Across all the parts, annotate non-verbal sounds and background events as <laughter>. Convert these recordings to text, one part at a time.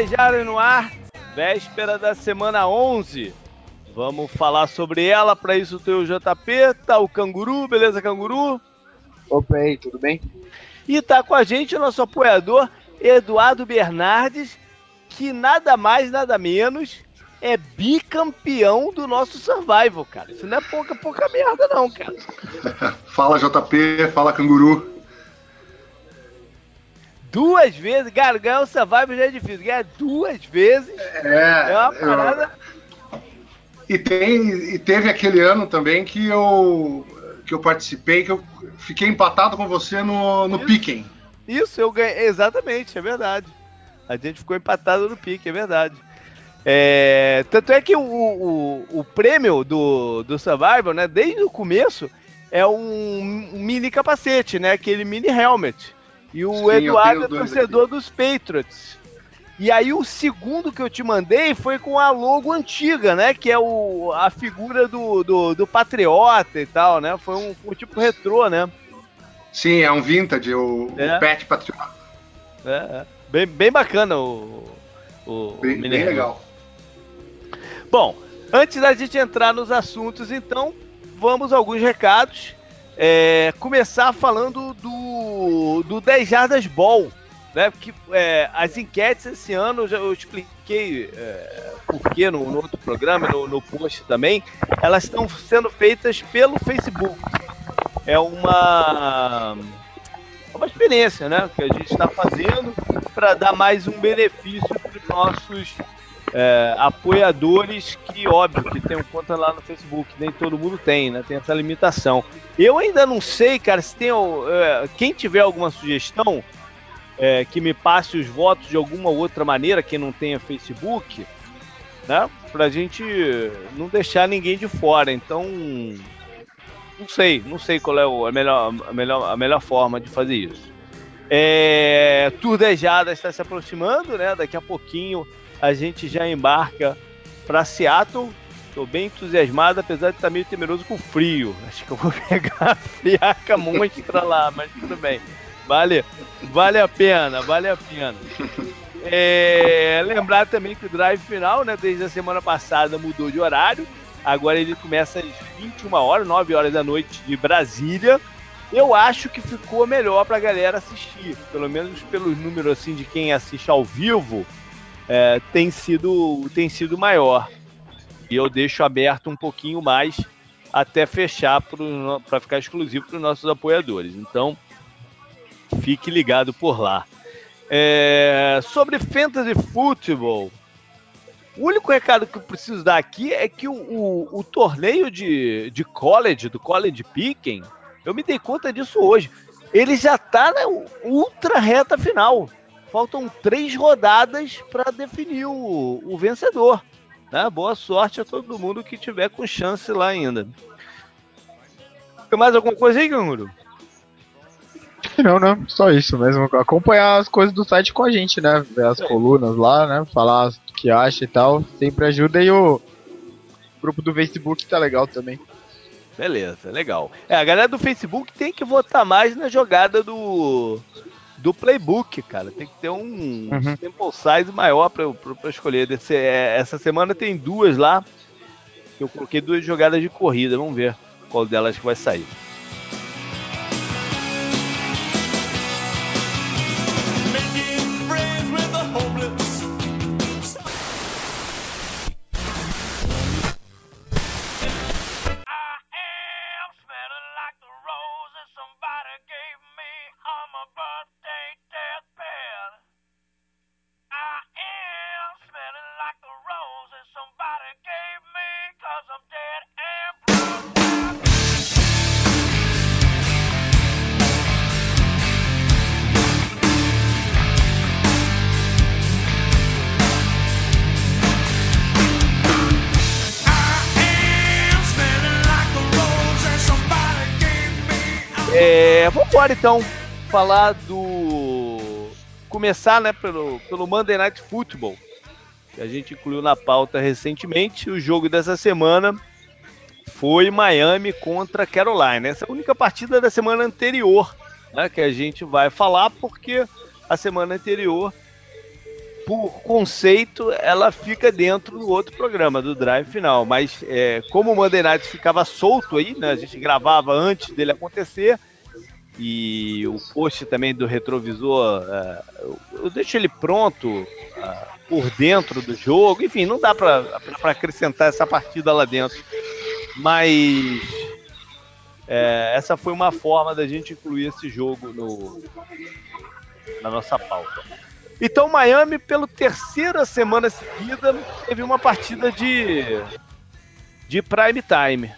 aí, K-Pop para mais 10 Jardas no ar, véspera da semana 11. Vamos falar sobre ela, para isso tem o JP, tá o Canguru, beleza, Canguru? Opa, aí, tudo bem? E tá com a gente o nosso apoiador, Eduardo Bernardes, que nada mais, nada menos é bicampeão do nosso Survival, cara. Isso não é pouca, pouca merda, não, cara. <laughs> fala, JP, fala, Canguru. Duas vezes, cara, ganhar o Survival já é difícil. Ganhar duas vezes é, é uma parada. Eu... E, tem, e teve aquele ano também que eu, que eu participei, que eu fiquei empatado com você no, no Piquen. Isso, eu ganhei. Exatamente, é verdade. A gente ficou empatado no pique, é verdade. É, tanto é que o, o, o, prêmio do, do Survival, né, desde o começo, é um, um mini capacete, né? Aquele mini helmet. E o Sim, Eduardo é torcedor aqui. dos Patriots. E aí o segundo que eu te mandei foi com a logo antiga, né? Que é o, a figura do, do, do Patriota e tal, né? Foi um, um tipo retrô, né? Sim, é um vintage, o, é. o Pet Patriota. É, é. Bem, bem bacana o, o, bem, bem legal. Bom, antes da gente entrar nos assuntos, então, vamos a alguns recados. É, começar falando do, do 10 Jardas Ball. Né? Porque é, as enquetes esse ano, já eu expliquei é, por que no, no, outro programa, no, no post também, elas estão sendo feitas pelo Facebook. É uma, uma experiência né, que a gente está fazendo para dar mais um benefício para os nossos é, apoiadores que, óbvio, que tem um conta lá no Facebook, nem todo mundo tem, né? Tem essa limitação. Eu ainda não sei, cara, se tem. É, quem tiver alguma sugestão, é, que me passe os votos de alguma outra maneira, quem não tenha Facebook, né? Pra gente não deixar ninguém de fora. Então. Não sei, não sei qual é a melhor, a melhor, a melhor forma de fazer isso. É, Tour Dejada está se aproximando, né? Daqui a pouquinho a gente já embarca para Seattle. Estou bem entusiasmado, apesar de estar meio temeroso com frio. Acho que eu vou <laughs> pegar a friaca monstra lá, mas tudo bem. Vale, vale a pena, vale a pena. É, lembrar também que o drive final, né, desde a semana passada, mudou de horário. Agora ele começa às 21 horas, 9 horas da noite de Brasília. Eu acho que ficou melhor para a galera assistir, pelo menos pelos números assim de quem assiste ao vivo, é, tem sido tem sido maior. E eu deixo aberto um pouquinho mais até fechar para ficar exclusivo para os nossos apoiadores. Então, fique ligado por lá. É, sobre Fantasy Football, o único recado que eu preciso dar aqui é que o, o, o torneio de, de college, do College Picking, eu me dei conta disso hoje. Ele já está na ultra reta final. Faltam três rodadas para definir o, o vencedor. Né? Boa sorte a todo mundo que tiver com chance lá ainda. Tem mais alguma coisa aí, Canguru? Não, não, só isso mesmo. Acompanhar as coisas do site com a gente, né? Ver as é. colunas lá, né? Falar o que acha e tal. Sempre ajuda. E o grupo do Facebook tá legal também. Beleza, legal. É, a galera do Facebook tem que votar mais na jogada do do playbook, cara. Tem que ter um uhum. sample size maior para escolher. Desse, é, essa semana tem duas lá. Eu coloquei duas jogadas de corrida. Vamos ver qual delas que vai sair. Vambora então falar do. Começar né, pelo, pelo Monday Night Football, que a gente incluiu na pauta recentemente. O jogo dessa semana foi Miami contra Carolina. Essa é a única partida da semana anterior né, que a gente vai falar, porque a semana anterior por conceito, ela fica dentro do outro programa, do Drive Final. Mas é, como o Monday Night ficava solto aí, né? A gente gravava antes dele acontecer. E o post também do retrovisor, é, eu deixo ele pronto é, por dentro do jogo. Enfim, não dá para acrescentar essa partida lá dentro. Mas é, essa foi uma forma da gente incluir esse jogo no, na nossa pauta. Então, Miami, pela terceira semana seguida, teve uma partida de, de prime time.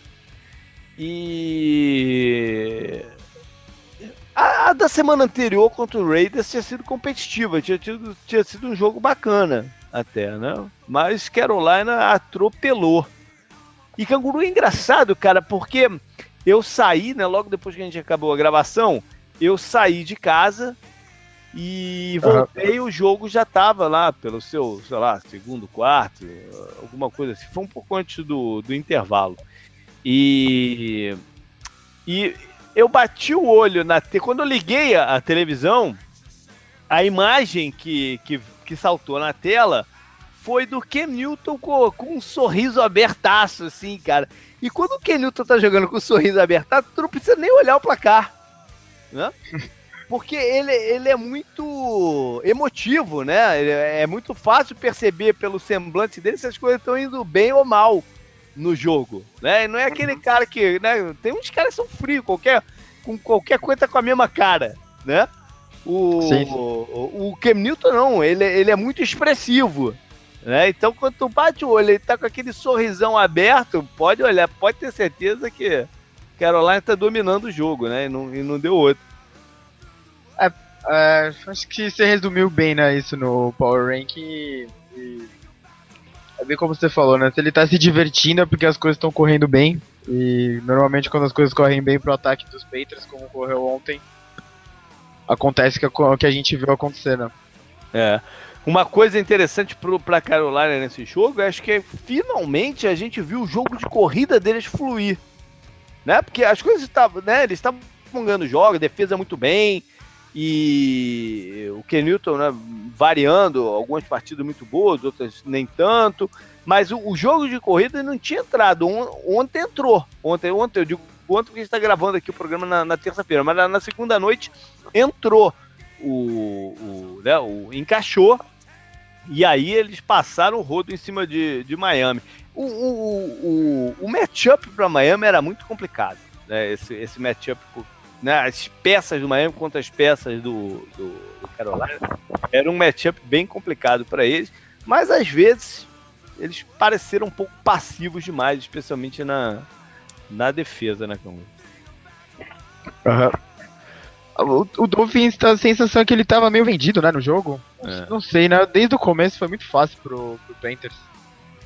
E a, a, da semana anterior contra o Raiders tinha sido competitiva, tinha, tido, tinha sido um jogo bacana até, né? Mas Carolina atropelou. E Canguru é engraçado, cara, porque eu saí, né, logo depois que a gente acabou a gravação, eu saí de casa e voltei, uhum. o jogo já tava lá pelo seu, sei lá, segundo quarto, alguma coisa assim. Foi um pouco antes do, do intervalo. E, e eu bati o olho na te... quando eu liguei a, a, televisão, a imagem que, que, que saltou na tela foi do Ken Newton com, com um sorriso abertaço, assim, cara. E quando o Ken Newton tá jogando com um sorriso abertaço, tu não precisa nem olhar o placar. Né? <laughs> porque ele, ele é muito emotivo, né? É muito fácil perceber pelo semblante dele se as coisas estão indo bem ou mal no jogo, né? Não é aquele uhum. cara que, né? Tem uns caras que são frios, qualquer, com qualquer coisa tá com a mesma cara, né? O, sim, sim. o, o Cam Newton não, ele, ele é muito expressivo, né? Então quando tu bate o olho, ele tá com aquele sorrisão aberto, pode olhar, pode ter certeza que Carolina tá dominando o jogo, né? E não, e não deu outro. É, é, acho que você resumiu bem, né, isso no Power Ranking e, e é bem como você falou, né? Se ele tá se divertindo é porque as coisas estão correndo bem. E normalmente quando as coisas correm bem pro ataque dos Patriots, como ocorreu ontem, acontece que, que a gente viu acontecendo. É. Uma coisa interessante pro, pra Carolina nesse jogo, acho que é, finalmente a gente viu o jogo de corrida deles fluir. Né? Porque as coisas estavam, né? Eles estavam ganhando jogos, defesa muito bem, e o Kenilton né, variando, algumas partidas muito boas, outras nem tanto, mas o, o jogo de corrida não tinha entrado. Ontem entrou. Ontem, ontem eu digo ontem porque a gente está gravando aqui o programa na, na terça-feira, mas na, na, segunda noite entrou o, o, né, o encaixou e aí eles passaram o rodo em cima de, de Miami. O, o, o, o matchup para Miami era muito complicado, né? Esse, esse matchup né, as peças do Miami contra as peças do, do, do Carolina. Era um matchup bem complicado para eles, mas às vezes eles pareceram um pouco passivos demais, especialmente na, na defesa, né, Cão? Uhum. O, o Dolphins tá a sensação que ele tava meio vendido, né, no jogo. É. Não sei, né? Desde o começo foi muito fácil pro, pro Panthers.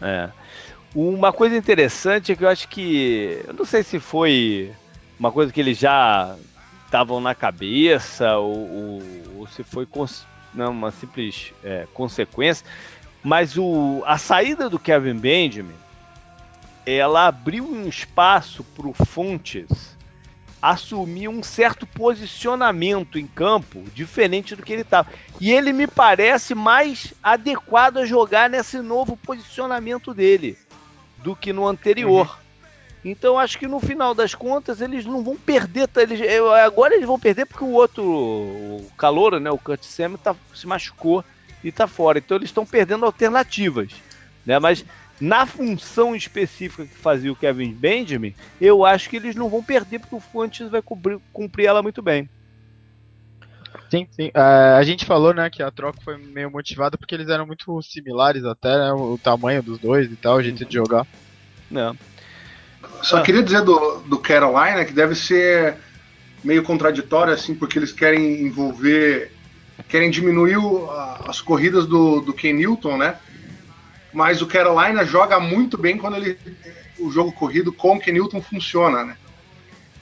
É. Uma coisa interessante é que eu acho que. Eu não sei se foi uma coisa que eles já estavam na cabeça ou, ou, ou se foi não, uma simples é, consequência, mas o, a saída do Kevin Benjamin ela abriu um espaço para o Fontes assumir um certo posicionamento em campo diferente do que ele estava. E ele me parece mais adequado a jogar nesse novo posicionamento dele do que no anterior. Uhum. Então acho que no final das contas eles não vão perder. Tá, eles, agora eles vão perder porque o outro, o calor, né, o Kurt Samuel, tá, se machucou e tá fora. Então eles estão perdendo alternativas. Né? Mas na função específica que fazia o Kevin Benjamin, eu acho que eles não vão perder porque o Fuentes vai cumprir, cumprir ela muito bem. Sim, sim. Uh, a gente falou, né, que a troca foi meio motivada porque eles eram muito similares até, né, o tamanho dos dois e tal, o jeito uhum. de jogar. Não. Só ah. queria dizer do, do Carolina que deve ser meio contraditório, assim, porque eles querem envolver, querem diminuir o, as corridas do, do Ken Newton, né? Mas o Carolina joga muito bem quando ele, o jogo corrido com o Ken Newton funciona, né?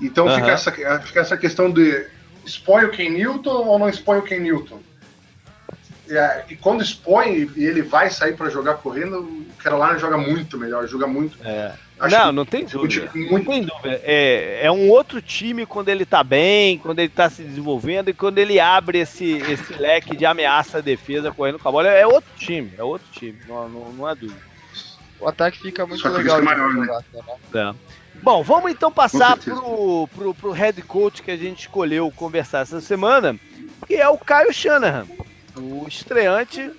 Então fica, essa, fica essa questão de expõe o Ken Newton ou não expõe o Ken Newton? é, e quando expõe e ele vai sair para jogar correndo, o Carolina joga muito melhor, joga muito. É. não, não tem dúvida. Muito... Não tem dúvida. É, é um outro time quando ele tá bem, quando ele tá se desenvolvendo e quando ele abre esse, esse leque de ameaça à defesa correndo com a bola. É outro time, é outro time, não, não, não há dúvida. O ataque fica muito legal de maior, jogar, né? É. Bom, vamos então passar pro, pro, pro head coach que a gente escolheu conversar essa semana, que é o Caio Shanahan o estreante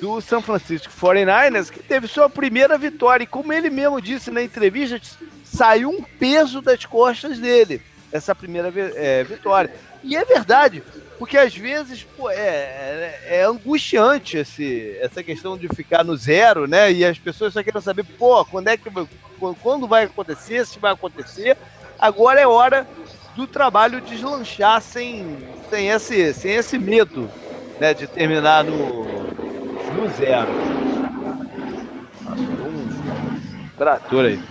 do São Francisco 49ers, que teve sua primeira vitória. E como ele mesmo disse na entrevista, saiu um peso das costas dele, essa primeira é, vitória. E é verdade, porque às vezes pô, é, é, é, angustiante esse, essa questão de ficar no zero, né? E as pessoas só querem saber, pô, quando é que quando vai acontecer, se vai acontecer. Agora é hora do trabalho deslanchar sem, sem, esse, sem esse medo né, de terminar no, no zero. Um trator aí.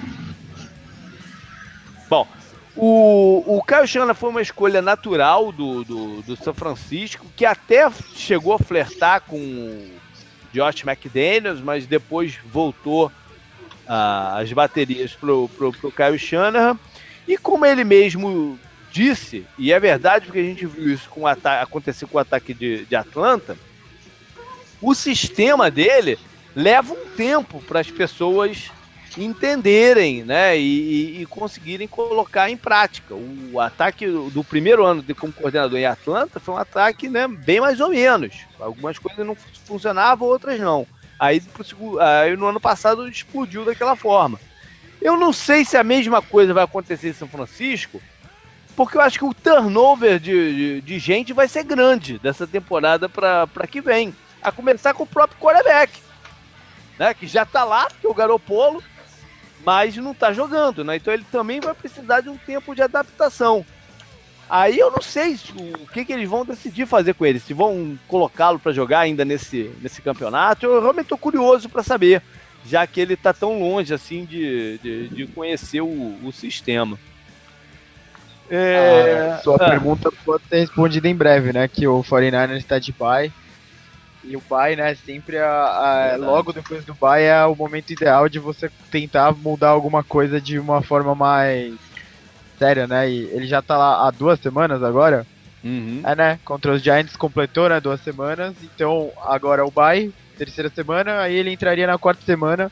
Bom, o, o Caio Shanahan foi uma escolha natural do, do, do, São Francisco, que até chegou a flertar com Josh McDaniels, mas depois voltou ah, as baterias pro, pro, pro Caio Shanahan. E como ele mesmo disse, e é verdade porque a gente viu isso com acontecer com o ataque de, de Atlanta, o sistema dele leva um tempo para as pessoas entenderem né, e, e, conseguirem colocar em prática. O ataque do primeiro ano de, como coordenador em Atlanta foi um ataque né, bem mais ou menos. Algumas coisas não funcionavam, outras não. Aí, aí no ano passado explodiu daquela forma. Eu não sei se a mesma coisa vai acontecer em São Francisco, porque eu acho que o turnover de, de, de gente vai ser grande dessa temporada para que vem. A começar com o próprio quarterback, né? Que já tá lá, que é o Garopolo, mas não tá jogando, né? Então ele também vai precisar de um tempo de adaptação. Aí eu não sei o que, que eles vão decidir fazer com ele, se vão colocá-lo para jogar ainda nesse, nesse campeonato. Eu realmente tô curioso para saber, já que ele tá tão longe assim de, de, de conhecer o, o sistema. É... Ah, sua ah. pergunta pode ser respondida em breve, né? Que o 49ers está de bye. E o bye, né, sempre a, a logo depois do bye é o momento ideal de você tentar mudar alguma coisa de uma forma mais séria, né? E ele já tá lá há duas semanas agora. Uhum. É, né? Contra os Giants completou, né? Duas semanas. Então agora é o bye, terceira semana, aí ele entraria na quarta semana.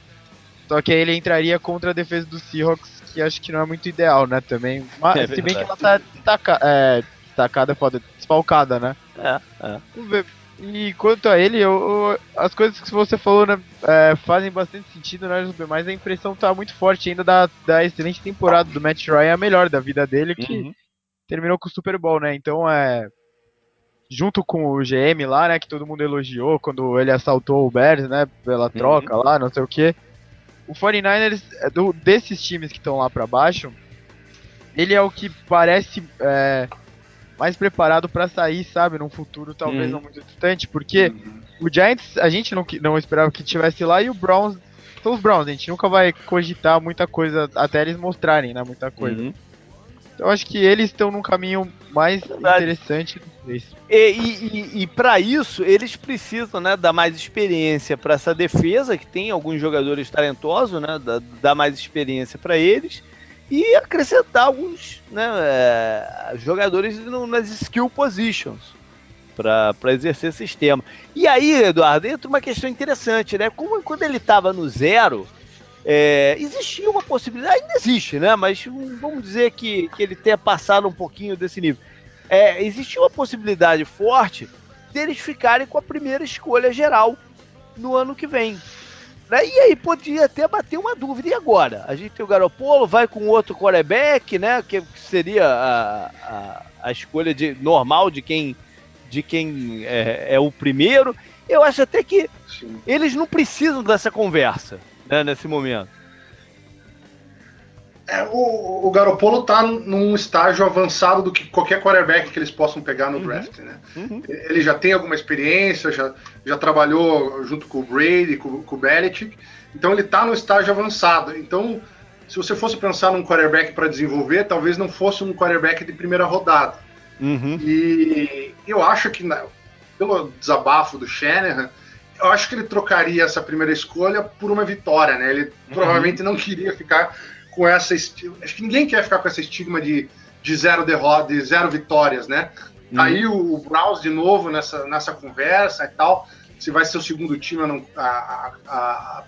Só que aí ele entraria contra a defesa do Seahawks que acho que não é muito ideal, né, também. Mas, é se bem que ela tá destaca, é, destacada, foda, desfalcada, né? É, é. Vamos ver. E quanto a ele, eu, eu, as coisas que você falou né, é, fazem bastante sentido, né, mas a impressão tá muito forte ainda da, da excelente temporada do Matt Ryan, a melhor da vida dele, que uhum. terminou com o Super Bowl, né? Então é. Junto com o GM lá, né, que todo mundo elogiou quando ele assaltou o Bears, né, pela troca uhum. lá, não sei o que o 49ers, é do, desses times que estão lá para baixo, ele é o que parece é, mais preparado para sair, sabe, num futuro talvez uhum. não muito distante, porque uhum. o Giants a gente não, não esperava que tivesse lá e o Browns são os Browns, a gente nunca vai cogitar muita coisa até eles mostrarem, né, muita coisa. Uhum. Então acho que eles estão num caminho mais interessante desse. E, e, e para isso, eles precisam né, dar mais experiência para essa defesa, que tem alguns jogadores talentosos, né, dar, dar mais experiência para eles e acrescentar alguns né, é, jogadores no, nas skill positions para exercer esse sistema. E aí, Eduardo, entra uma questão interessante, né? Como quando ele estava no zero, é, existia uma possibilidade, ainda existe, né? Mas vamos dizer que, que ele tenha passado um pouquinho desse nível. É, existia uma possibilidade forte deles ficarem com a primeira escolha geral no ano que vem. Né? E aí podia até bater uma dúvida. E agora? A gente tem o Garopolo, vai com outro quarterback, né? Que seria a, a, a escolha de, normal de quem, de quem é, é o primeiro. Eu acho até que Sim. eles não precisam dessa conversa né, nesse momento. É, o, o Garopolo tá num estágio avançado do que qualquer quarterback que eles possam pegar no uhum. draft, né? Uhum. Ele já tem alguma experiência, já, já trabalhou junto com o Brady, com, com o Belichick, então ele tá no estágio avançado. Então, se você fosse pensar num quarterback para desenvolver, talvez não fosse um quarterback de primeira rodada. Uhum. E eu acho que pelo desabafo do Shanahan, eu acho que ele trocaria essa primeira escolha por uma vitória, né? Ele uhum. provavelmente não queria ficar com essa. Acho que ninguém quer ficar com essa estigma de, de zero derrota, de zero vitórias, né? Uhum. Aí o, o Browns de novo nessa, nessa conversa e tal. Se vai ser o segundo time a, não, a, a, a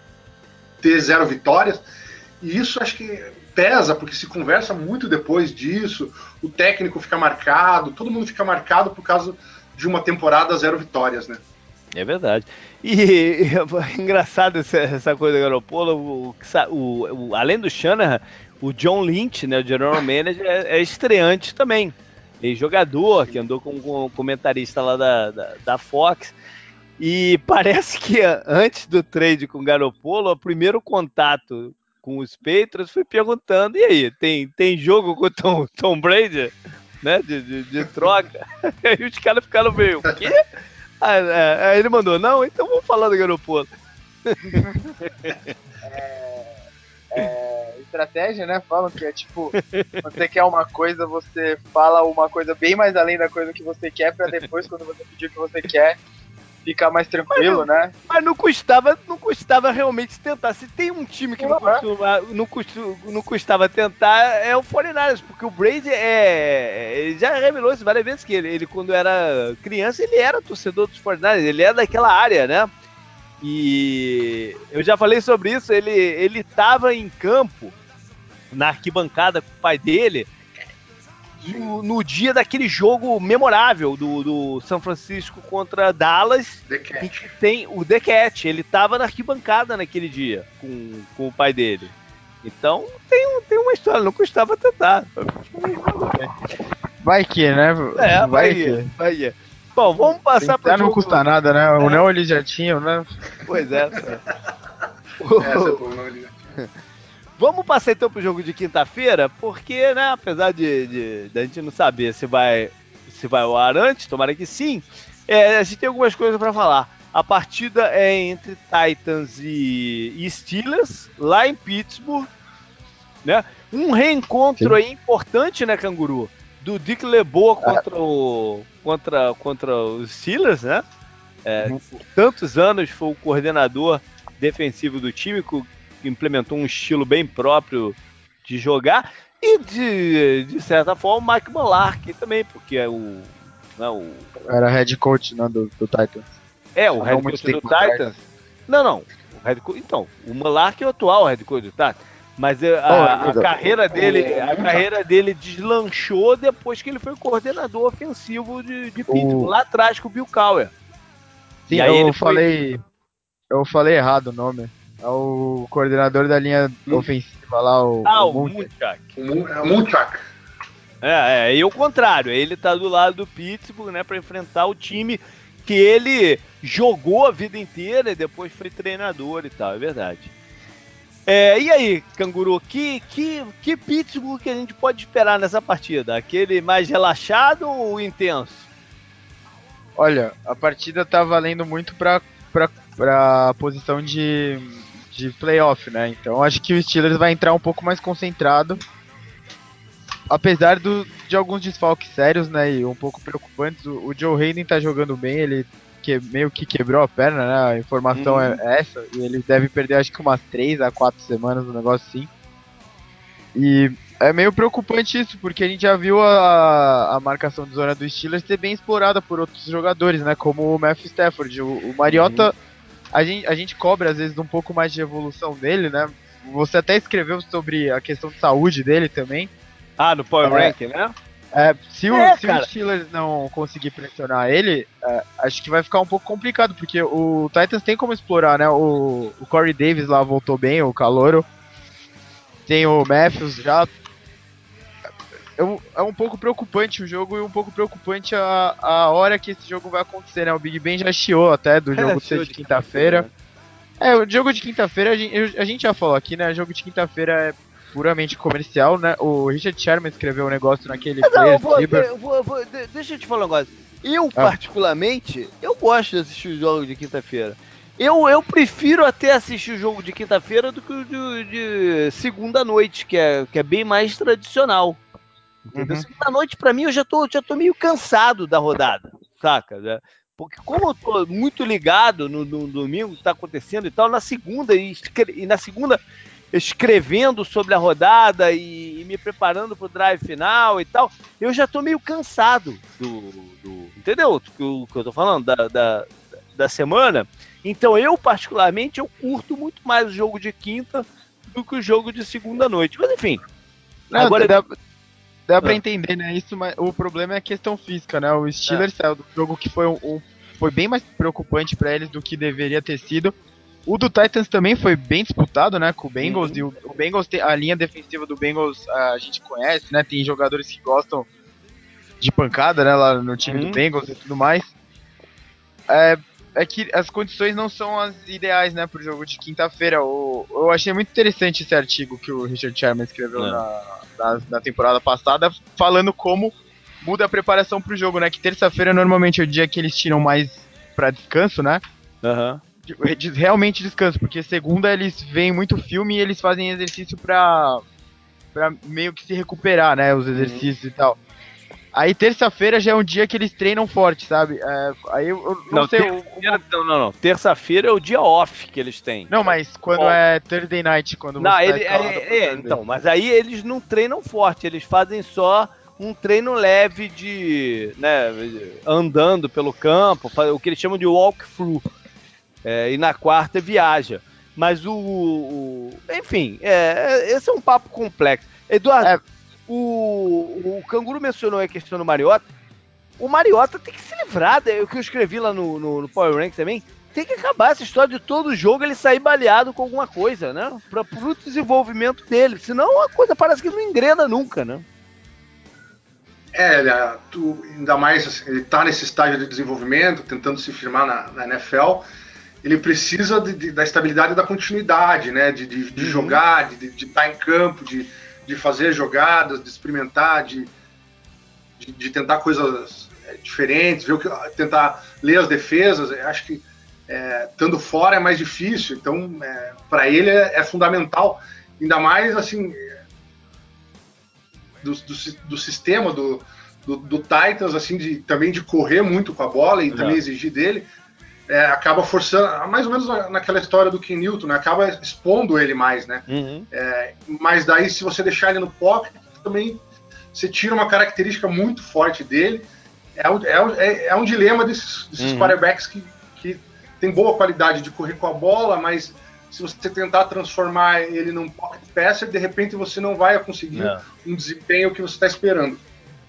ter zero vitórias. E isso acho que pesa, porque se conversa muito depois disso, o técnico fica marcado, todo mundo fica marcado por causa de uma temporada zero vitórias, né? É verdade. E, e <laughs> é engraçado essa, essa coisa do Garoppolo, o, o, o, além do Shanahan, o John Lynch, né, o general <laughs> manager, é, é estreante também. Ele é jogador, que andou com, com comentarista lá da, da, da, Fox. E <laughs> parece que antes do trade com o Garoppolo, o primeiro contato com os Patriots foi perguntando, e aí, tem, tem jogo com o Tom, Tom Brady? Né, de, de, de troca? Aí os caras ficaram meio, o quê? Aí, é, aí ele mandou, não, então vamos falar do Garoppolo. <laughs> É, é, estratégia, né? Falam que é tipo, você quer uma coisa, você fala uma coisa bem mais além da coisa que você quer, para depois, quando você pedir o que você quer, ficar mais tranquilo, mas, né? Mas não custava, não custava realmente tentar. Se tem um time que não, não, costuma, não, costuma, não custava tentar, é o 49 porque o Brady é. Ele já revelou isso várias vezes que ele, ele, quando era criança, ele era torcedor dos 49 ele é daquela área, né? E eu já falei sobre isso, ele, ele tava em campo, na arquibancada com o pai dele no, no, dia daquele jogo memorável do, do São Francisco contra Dallas. The Cat. Tem o The Cat. Ele tava na arquibancada naquele dia com, com o pai dele. Então tem, tem uma história, não custava tentar. Vai que, né? É, vai, vai que. Vai que. Bom, vamos passar para não custa nada, né? O é. eles já tinham, né? Pois é. Essa é boa, não, ele já tinha. <laughs> Vamos passar então pro jogo de quinta-feira, porque, né, apesar de, de, de, a gente não saber se vai se vai ao ar antes, tomara que sim, é, a gente tem algumas coisas para falar. A partida é entre Titans e, e, Steelers, lá em Pittsburgh, né? Um reencontro sim. aí importante, né, Canguru? Do Dick LeBeau contra, o, contra, contra os Steelers, né? É, uhum. Por tantos anos foi o coordenador defensivo do time, implementou um estilo bem próprio de jogar. E de, de certa forma, o Mike Mulark também, porque é o, não, né, o. Era head coach né, do, do Titans. É, o head coach do Titans. Não, não. O head coach, então, o Mulark é o atual head coach do Titans. Mas a, a, a carreira dele, a carreira dele deslanchou depois que ele foi coordenador ofensivo de, de Pittsburgh, lá atrás com o Bill Cowher. Sim, eu falei, foi... eu falei errado o nome. É o coordenador da linha hum. ofensiva lá, o. Ah, o Munchak. O Munchak. É, é, e o contrário, ele tá do lado do Pittsburgh, né, para enfrentar o time que ele jogou a vida inteira e depois foi treinador e tal, é verdade. É, e aí, Canguru, que, que, que Pittsburgh que a gente pode esperar nessa partida? Aquele mais relaxado ou intenso? Olha, a partida tá valendo muito para pra posição de de playoff, né? Então acho que o Steelers vai entrar um pouco mais concentrado. Apesar do, de alguns desfalques sérios, né? E um pouco preocupantes, o, o Joe Hayden tá jogando bem, ele que, meio que quebrou a perna, né? A informação uhum. é essa. E ele deve perder acho que umas 3 a 4 semanas, um negócio assim. E é meio preocupante isso, porque a gente já viu a, a marcação de zona do Steelers ser bem explorada por outros jogadores, né? Como o Matthew Stafford. O, o Mariota. Uhum a gente, a gente cobra às vezes um pouco mais de evolução dele, né? Você até escreveu sobre a questão de saúde dele também. Ah, no Power é, Rank, né? É, se, o, é, se o Steelers não conseguir pressionar ele, é, acho que vai ficar um pouco complicado, porque o Titans tem como explorar, né? O, o Corey Davis lá voltou bem, o Calouro. Tem o Matthews já é um pouco preocupante o jogo e um pouco preocupante a, a hora que esse jogo vai acontecer, né? O Big Ben já chiou até do jogo é, de, de quinta-feira. É, o jogo de quinta-feira a gente, a gente já falou aqui, né? O jogo de quinta-feira é puramente comercial, né? O Richard Sherman escreveu um negócio naquele. Não, eu vou, eu vou, vou, deixa eu te falar um negócio. Eu, ah. particularmente, eu gosto de assistir o jogo de quinta-feira. Eu, eu prefiro até assistir o jogo de quinta-feira do que o de, de segunda noite, que é, que é bem mais tradicional. Entendeu? Uhum. Segunda noite, para mim, eu já tô, já tô meio cansado da rodada, saca? Porque como eu tô muito ligado no, no domingo que tá acontecendo e tal, na segunda, e, e na segunda escrevendo sobre a rodada e, e me preparando para o drive final e tal, eu já tô meio cansado do. do entendeu o que, eu, tô falando? Da, da, da semana. Então eu, particularmente, eu curto muito mais o jogo de quinta do que o jogo de segunda noite. Mas enfim. Não, agora dá, dá pra ah. entender, né? Isso, mas o problema é a questão física, né? O Steelers é. saiu do jogo que foi um, um foi bem mais preocupante para eles do que deveria ter sido. O do Titans também foi bem disputado, né? Com o Bengals. Uhum. E o, o Bengals, a linha defensiva do Bengals a gente conhece, né? Tem jogadores que gostam de pancada, né? Lá no time uhum. do Bengals e tudo mais. É, é que as condições não são as ideais, né, pro jogo de quinta-feira. Eu achei muito interessante esse artigo que o Richard Sherman escreveu é. na, na, na, temporada passada, falando como muda a preparação pro jogo, né? Que terça-feira normalmente é o dia que eles tiram mais para descanso, né? Aham. Uhum realmente descanso, porque segunda eles veem muito filme e eles fazem exercício pra, pra meio que se recuperar, né? Os exercícios uhum. e tal. Aí terça-feira já é um dia que eles treinam forte, sabe? É, aí eu, eu não, não, sei. O, não, não, não. Terça-feira é o dia off que eles têm. Não, mas quando é Thursday night, quando não, você ele, tá é, é, então, mas aí eles não treinam forte, eles fazem só um treino leve de, né, andando pelo campo, o que eles chamam de walkthrough é, e na quarta viaja. Mas o. o enfim, é, esse é um papo complexo. Eduardo, é. O, o Canguru mencionou a questão do Mariota. O Mariota tem que se livrar, é o que eu escrevi lá no, no, no Power Rank também. Tem que acabar essa história de todo jogo ele sair baleado com alguma coisa, né? Para o desenvolvimento dele. Senão a coisa parece que não engrena nunca, né? É, tu, ainda mais assim, ele está nesse estágio de desenvolvimento, tentando se firmar na, na NFL ele precisa de, de, da estabilidade e da continuidade, né? De, de, de uhum. jogar, de, de, estar em campo, de, de fazer jogadas, de experimentar, de, de, tentar coisas é, diferentes, ver o que, tentar ler as defesas. Eu acho que é, estando fora é mais difícil, então é, para ele é, é, fundamental, ainda mais assim do, do, do sistema do, do, do, Titans, assim, de, também de correr muito com a bola e também exigir dele é, acaba forçando, mais ou menos naquela história do Ken Newton, né? acaba expondo ele mais, né? Uhum. É, mas daí, se você deixar ele no pocket, também você tira uma característica muito forte dele. É, é, é, é um dilema desses, desses uhum. quarterbacks que, que tem boa qualidade de correr com a bola, mas se você tentar transformar ele num pocket passer, de repente você não vai conseguir é. um desempenho que você está esperando.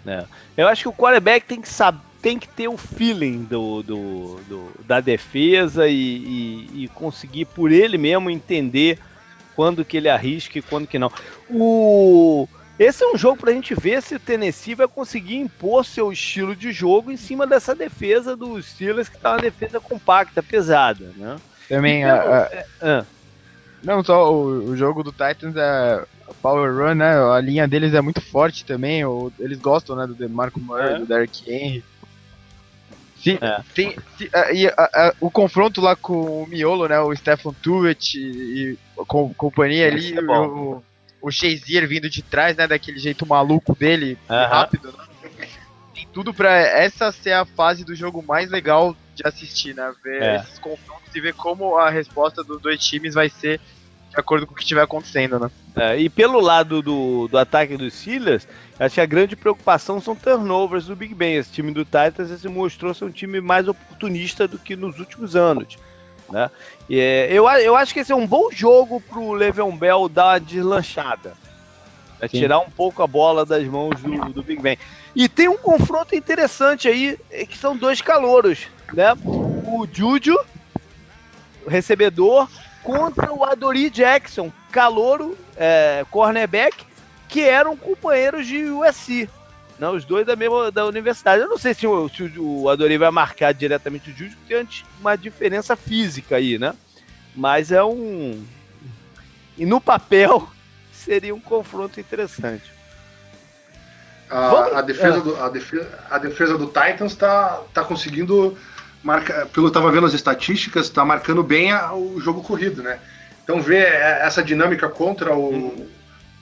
É. Eu acho que o quarterback tem que saber tem que ter o feeling do, do, do da defesa e, e, e, conseguir por ele mesmo entender quando que ele arrisca e quando que não. O, esse é um jogo para a gente ver se o Tennessee vai conseguir impor seu estilo de jogo em cima dessa defesa dos Steelers, que está uma defesa compacta, pesada. Né? Também então, a, a... É, é. Não, só o, o, jogo do Titans é Power Run, né? A linha deles é muito forte também. eles gostam né, do DeMarco Murray, é. do Derrick Henry. Sim, é. tem, e, a, a, o confronto lá com o Miolo, né? O Stefan Tuvet e, e com, companhia ali, é o, o Shazier vindo de trás, né? Daquele jeito maluco dele, uh -huh. rápido, né? Tem tudo pra essa ser a fase do jogo mais legal de assistir, né? Ver é. esses confrontos e ver como a resposta dos dois times vai ser de acordo com o que estiver acontecendo, né? É, e pelo lado do, do ataque dos Steelers, acho que a grande preocupação são turnovers do Big Ben. Esse time do Titans se mostrou ser um time mais oportunista do que nos últimos anos. Né? E, é, eu, eu acho que esse é um bom jogo pro Le'Veon Bell dar uma deslanchada. Né? Tirar um pouco a bola das mãos do, do Big Ben. E tem um confronto interessante aí, é que são dois calouros. Né? O Júlio, recebedor, contra o Adori Jackson, calouro, é, cornerback, que eram companheiros de USC. Não, né, os dois da mesma da universidade. Eu não sei se o, se o Adori vai marcar diretamente o Júlio, porque tem uma diferença física aí, né? Mas é um. E no papel <laughs> seria um confronto interessante. A, a defesa, é. do, a, defesa, a defesa do Titans está tá conseguindo marca, pelo que eu estava vendo as estatísticas, está marcando bem a, o jogo corrido, né? Então ver é, essa dinâmica contra o uhum.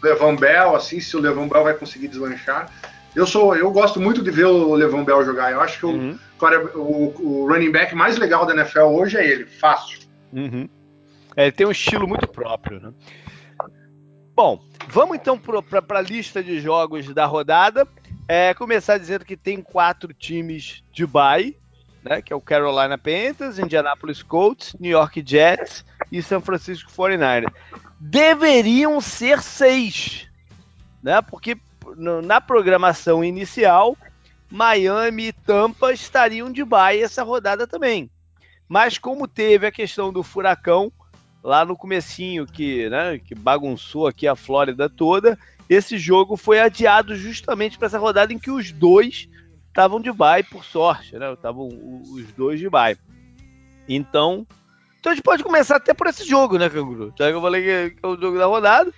Levan Bell, assim, se o Levan Bell vai conseguir deslanchar, Eu sou, eu gosto muito de ver o Levão Bell jogar. Eu acho que uhum. o, o, o, running back mais legal da NFL hoje é ele, fácil. Uhum. É, ele tem um estilo muito próprio, né? Bom, vamos então para a lista de jogos da rodada. É, começar dizendo que tem quatro times de bye, né? Que é o Carolina Panthers, Indianapolis Colts, New York Jets e San Francisco 49ers. Deveriam ser seis, né? Porque na programação inicial, Miami e Tampa estariam de bye essa rodada também. Mas como teve a questão do furacão lá no comecinho que, né, que bagunçou aqui a Flórida toda, esse jogo foi adiado justamente para essa rodada em que os dois estavam de bye por sorte, né? Estavam os dois de bye. Então, então a gente pode começar até por esse jogo, né, Canguru? Já que eu falei que é o jogo da rodada.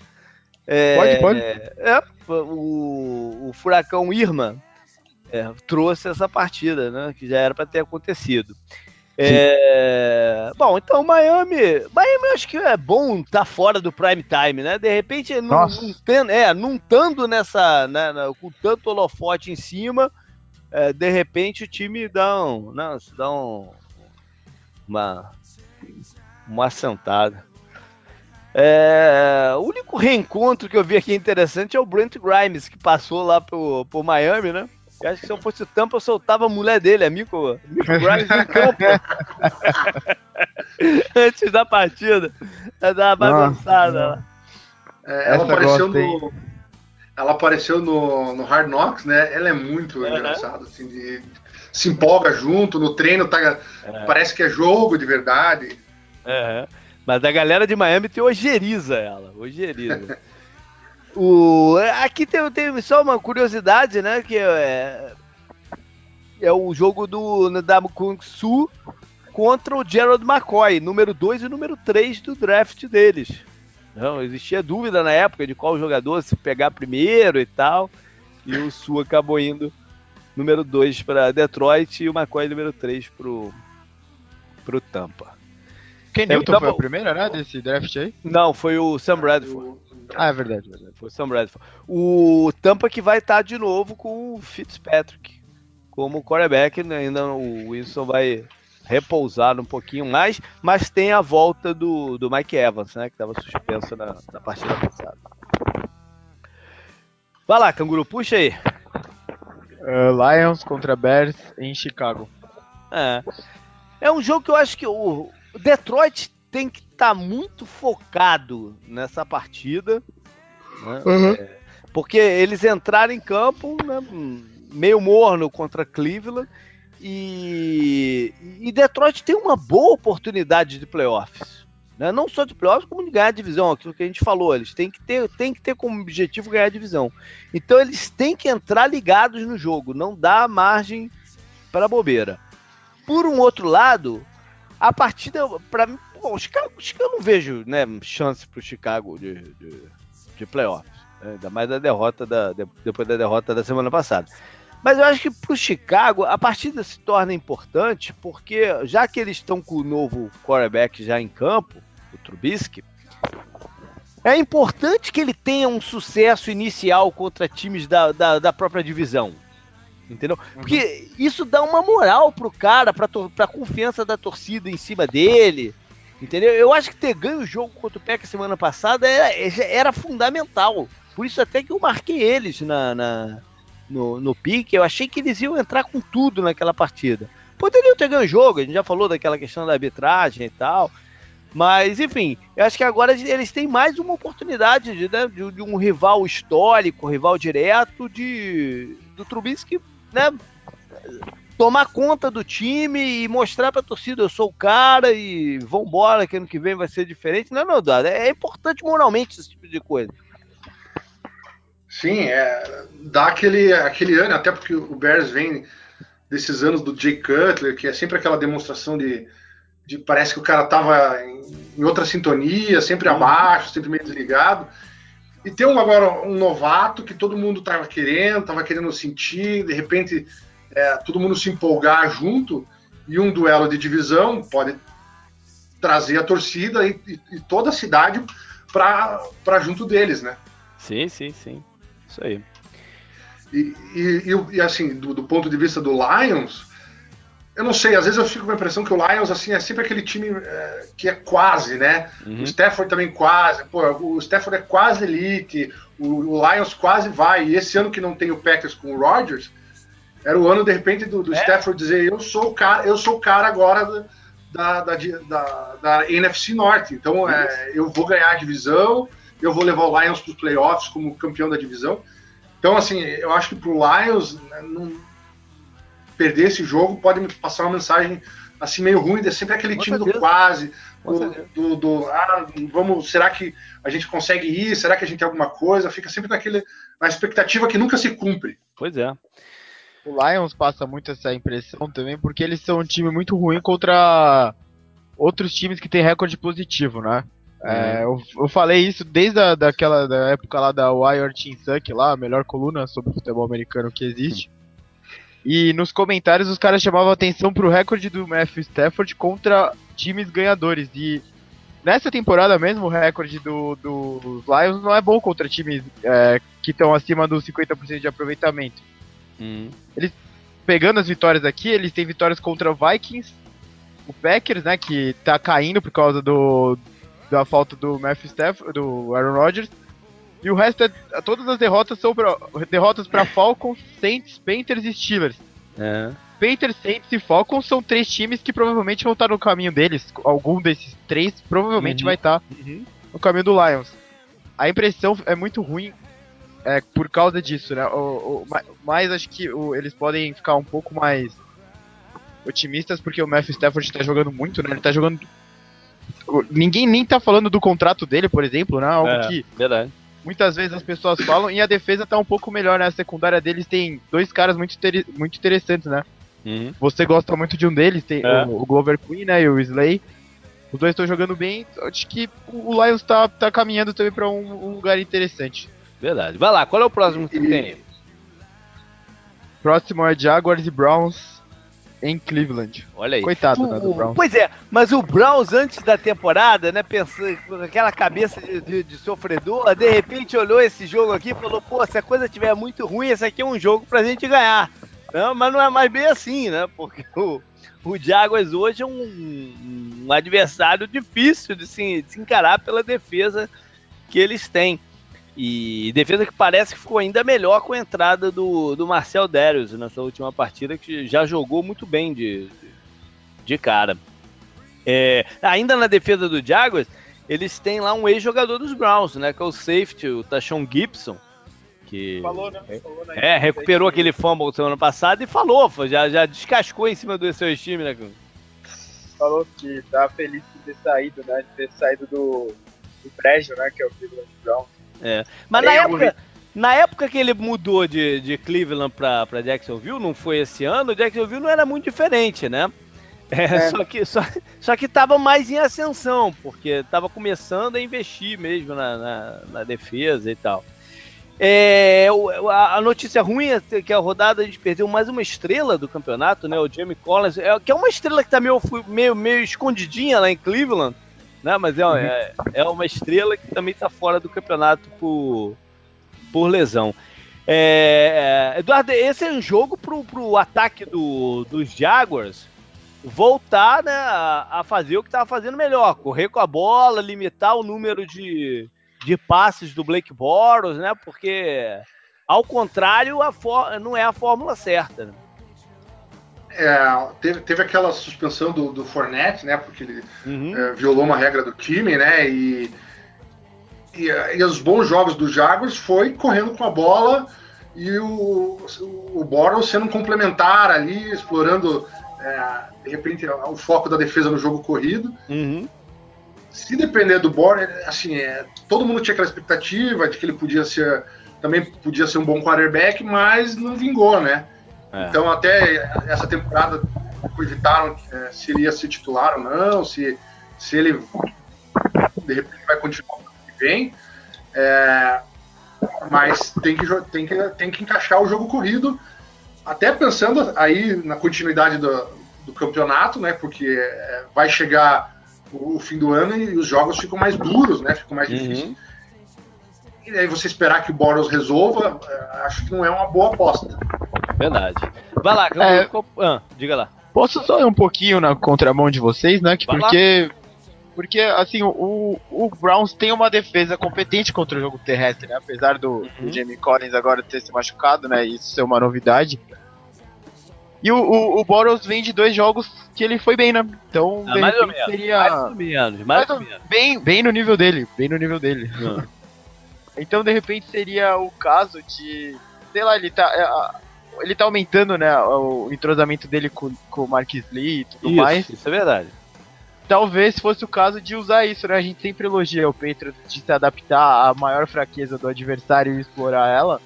É, pode, pode. É, o, o Furacão Irma é, trouxe essa partida, né? Que já era para ter acontecido. É... Bom, então Miami. Miami acho que é bom estar tá fora do prime time, né? De repente, não, não, tendo, é, não estando nessa. Né, com tanto holofote em cima, é, de repente o time dá, um, não, dá um, uma, uma assentada. É, o único reencontro que eu vi aqui interessante é o Brent Grimes, que passou lá pro, pro Miami, né? Eu acho que se eu fosse o Tampa, eu soltava a mulher dele, amigo, amigo Grimes em campo. <laughs> Antes da partida. Dar uma bagunçada lá. É, ela apareceu no. Ela apareceu no, no Hard Knocks, né? Ela é muito uhum. engraçada, assim, de, se empolga junto, no treino tá, uhum. parece que é jogo de verdade. Uhum. Mas a galera de Miami tem ojeriza ela, ojeriza. <laughs> o, aqui tem, tem só uma curiosidade, né? Que é, é o jogo do da Kung Su contra o Gerald McCoy, número 2 e número 3 do draft deles. Não, existia dúvida na época de qual jogador se pegar primeiro e tal. E o Su acabou indo número 2 para Detroit e o McCoy número 3 pro, pro Tampa. Ken Newton então, foi a primeira, né, desse draft aí? Não, foi o Sam Bradford. Ah, é verdade, verdade. Foi o Sam Bradford. O Tampa que vai estar de novo com o Fitzpatrick como quarterback, né? ainda o Wilson vai repousar um pouquinho mais, mas tem a volta do, do Mike Evans, né, que estava suspenso na, na partida passada. Vai lá, Canguru, puxa aí. Uh, Lions contra Bears em Chicago. É. É um jogo que eu acho que o, o Detroit tem que estar tá muito focado nessa partida. Né? Uhum. É, porque eles entraram em campo né, meio morno contra Cleveland. E, e Detroit tem uma boa oportunidade de playoffs. Né? Não só de playoffs, como de ganhar a divisão, aquilo que a gente falou. Eles têm que ter, têm que ter como objetivo ganhar a divisão. Então eles têm que entrar ligados no jogo, não dá margem para bobeira. Por um outro lado, a partida, para mim, bom, Chicago, Chicago, eu não vejo né, chance para o Chicago de, de, de playoffs. Né? Ainda mais da derrota da, depois da derrota da semana passada. Mas eu acho que para o Chicago a partida se torna importante porque já que eles estão com o novo quarterback já em campo, o Trubisky, é importante que ele tenha um sucesso inicial contra times da, da, da própria divisão. Entendeu? Uhum. Porque isso dá uma moral pro cara, pra, pra confiança da torcida em cima dele. Entendeu? Eu acho que ter ganho o jogo contra o Peca semana passada era, era fundamental. Por isso até que eu marquei eles na, na no, no pique. Eu achei que eles iam entrar com tudo naquela partida. Poderiam ter ganho o jogo, a gente já falou daquela questão da arbitragem e tal. Mas, enfim, eu acho que agora eles têm mais uma oportunidade de, né, de, de um rival histórico, rival direto de do Trubisky né, tomar conta do time e mostrar para a torcida eu sou o cara e vambora, que ano que vem vai ser diferente. Não, não, Dado, é importante moralmente esse tipo de coisa. Sim, é, dá aquele, aquele ano, até porque o Bears vem desses anos do Jay Cutler, que é sempre aquela demonstração de, de parece que o cara tava em, em outra sintonia, sempre uhum. abaixo, sempre meio desligado. E tem um, agora um novato que todo mundo estava querendo, estava querendo sentir, de repente é, todo mundo se empolgar junto, e um duelo de divisão pode trazer a torcida e, e, e toda a cidade para junto deles, né? Sim, sim, sim. Isso aí. E, e, e assim, do, do, ponto de vista do Lions, eu não sei, às vezes eu fico com a impressão que o Lions assim, é sempre aquele time é, que é quase, né? Uhum. O Stafford também quase, pô, o Stafford é quase elite, o, o, Lions quase vai. E esse ano que não tem o Packers com o Rodgers, era o ano, de repente, do, do é. Stafford dizer, eu sou o cara, eu sou o cara agora da, da, da, da NFC Norte. Então é, eu vou ganhar a divisão, eu vou levar o Lions para os playoffs como campeão da divisão. Então, assim, eu acho que para o Lions né, não, perder esse jogo pode me passar uma mensagem assim meio ruim, de sempre aquele Com time certeza. do quase, do, do, do, ah, vamos, será que a gente consegue ir? Será que a gente tem alguma coisa? Fica sempre naquele, na expectativa que nunca se cumpre. Pois é. O Lions passa muito essa impressão também, porque eles são um time muito ruim contra outros times que têm recorde positivo, né? É, uhum. eu, eu, falei isso desde a, daquela da época lá da Wire Team Suck, lá, a melhor coluna sobre futebol americano que existe. E nos comentários os caras chamavam atenção pro recorde do Matthew Stafford contra times ganhadores. E nessa temporada mesmo, o recorde do, do, dos Lions não é bom contra times é, que estão acima dos 50% de aproveitamento. Hum. Eles, pegando as vitórias aqui, eles têm vitórias contra o Vikings, o Packers, né, que tá caindo por causa do da falta do Matthew Stafford, do Aaron Rodgers. E o resto, é, todas as derrotas são pra, derrotas para Falcons, Saints, Panthers e Steelers. É. Panthers, Saints e Falcons são três times que provavelmente vão estar no caminho deles. Algum desses três provavelmente uhum. vai estar uhum. no caminho do Lions. A impressão é muito ruim é, por causa disso, né? O, o, mas acho que o, eles podem ficar um pouco mais otimistas porque o Matthew Stafford está jogando muito, né? Ele está jogando. Ninguém nem tá falando do contrato dele, por exemplo, né? Algo é, que verdade. muitas vezes as pessoas falam e a defesa tá um pouco melhor, né? A secundária deles tem dois caras muito, muito interessantes, né? Uhum. Você gosta muito de um deles, tem é. o, o Glover Queen, né? E o Slay. Os dois estão jogando bem. Acho que o Lions tá, tá caminhando também para um, um lugar interessante. Verdade. Vai lá, qual é o próximo que tem? Próximo é Jaguars e Browns em Cleveland. Olha aí. Coitado, né, do Browns. Pois é, mas o Browns antes da temporada, né, pensando com aquela cabeça de, de, de, sofredor, de repente olhou esse jogo aqui e falou, pô, se a coisa estiver muito ruim, esse aqui é um jogo pra gente ganhar. Não, mas não é mais bem assim, né, porque o, o Jaguars hoje é um, um adversário difícil de se, de se encarar pela defesa que eles têm. E defesa que parece que ficou ainda melhor com a entrada do, do Marcel Darius nessa última partida, que já jogou muito bem de, de cara. É, ainda na defesa do Jaguars, eles têm lá um ex-jogador dos Browns, né? Que é o safety, o Tashon Gibson. Que falou, né? Falou, né? É, recuperou aquele fumble semana passada e falou, já, já descascou em cima do seu time, né? Falou que tá feliz de ter saído, né? De ter saído do, do prédio, né? Que é o Cleveland Browns. É. Mas na época, na época que ele mudou de, de Cleveland pra, pra Jacksonville, não foi esse ano, Jacksonville não era muito diferente, né? É, é. Só, que, só, só que tava mais em ascensão, porque tava começando a investir mesmo na, na, na defesa e tal. É, a, notícia ruim é que a rodada a gente perdeu mais uma estrela do campeonato, né? O Jamie Collins, é, que é uma estrela que tá meio, meio, meio escondidinha lá em Cleveland né? Mas é, uhum. é, é uma estrela que também está fora do campeonato por, por lesão. É, é, Eduardo, esse é um jogo pro, pro ataque do, dos Jaguars voltar né, a, a fazer o que estava fazendo melhor, correr com a bola, limitar o número de, de passes do Blake Boros, né? Porque ao contrário, a for, não é a fórmula certa. Né? É, teve, teve aquela suspensão do, do Fournette, né? Porque ele uhum. é, violou uma regra do time, né? E, e, e, os bons jogos do Jaguars foi correndo com a bola e o, o Borrow sendo um complementar ali, explorando é, de repente o foco da defesa no jogo corrido. Uhum. Se depender do Borrow, assim, é, todo mundo tinha aquela expectativa de que ele podia ser também podia ser um bom quarterback, mas não vingou, né? É. Então, até essa temporada cogitaram é, se ele ia ser titular ou não, se, se ele de repente vai continuar vem. É, mas tem que, tem, que, tem que encaixar o jogo corrido, até pensando aí na continuidade do, do campeonato, né? Porque é, vai chegar o, o, fim do ano e os jogos ficam mais duros, né? Ficam mais uhum. difíceis. e aí você esperar que o Boros resolva, é, acho que não é uma boa aposta. Verdade. Vai lá, é, ah, diga lá. Posso só ir um pouquinho na contramão de vocês, né? Que porque. Lá. Porque, assim, o, o Browns tem uma defesa competente contra o jogo terrestre, né? Apesar do, uhum. do Jamie Collins agora ter se machucado, né? Isso ser uma novidade. E o, o, o Boros vem de dois jogos que ele foi bem, né? Então, ah, mais ou menos, seria. Mais ou menos, mais, ou menos. Bem, bem no nível dele. Bem no nível dele. Uhum. <laughs> então, de repente, seria o caso de. Sei lá, ele tá. Ele tá aumentando, né? O entrosamento dele com, com o Marquis Lee e tudo isso, mais. Isso é verdade. Talvez fosse o caso de usar isso, né? A gente sempre elogia o Patriots de se adaptar à maior fraqueza do adversário e explorar ela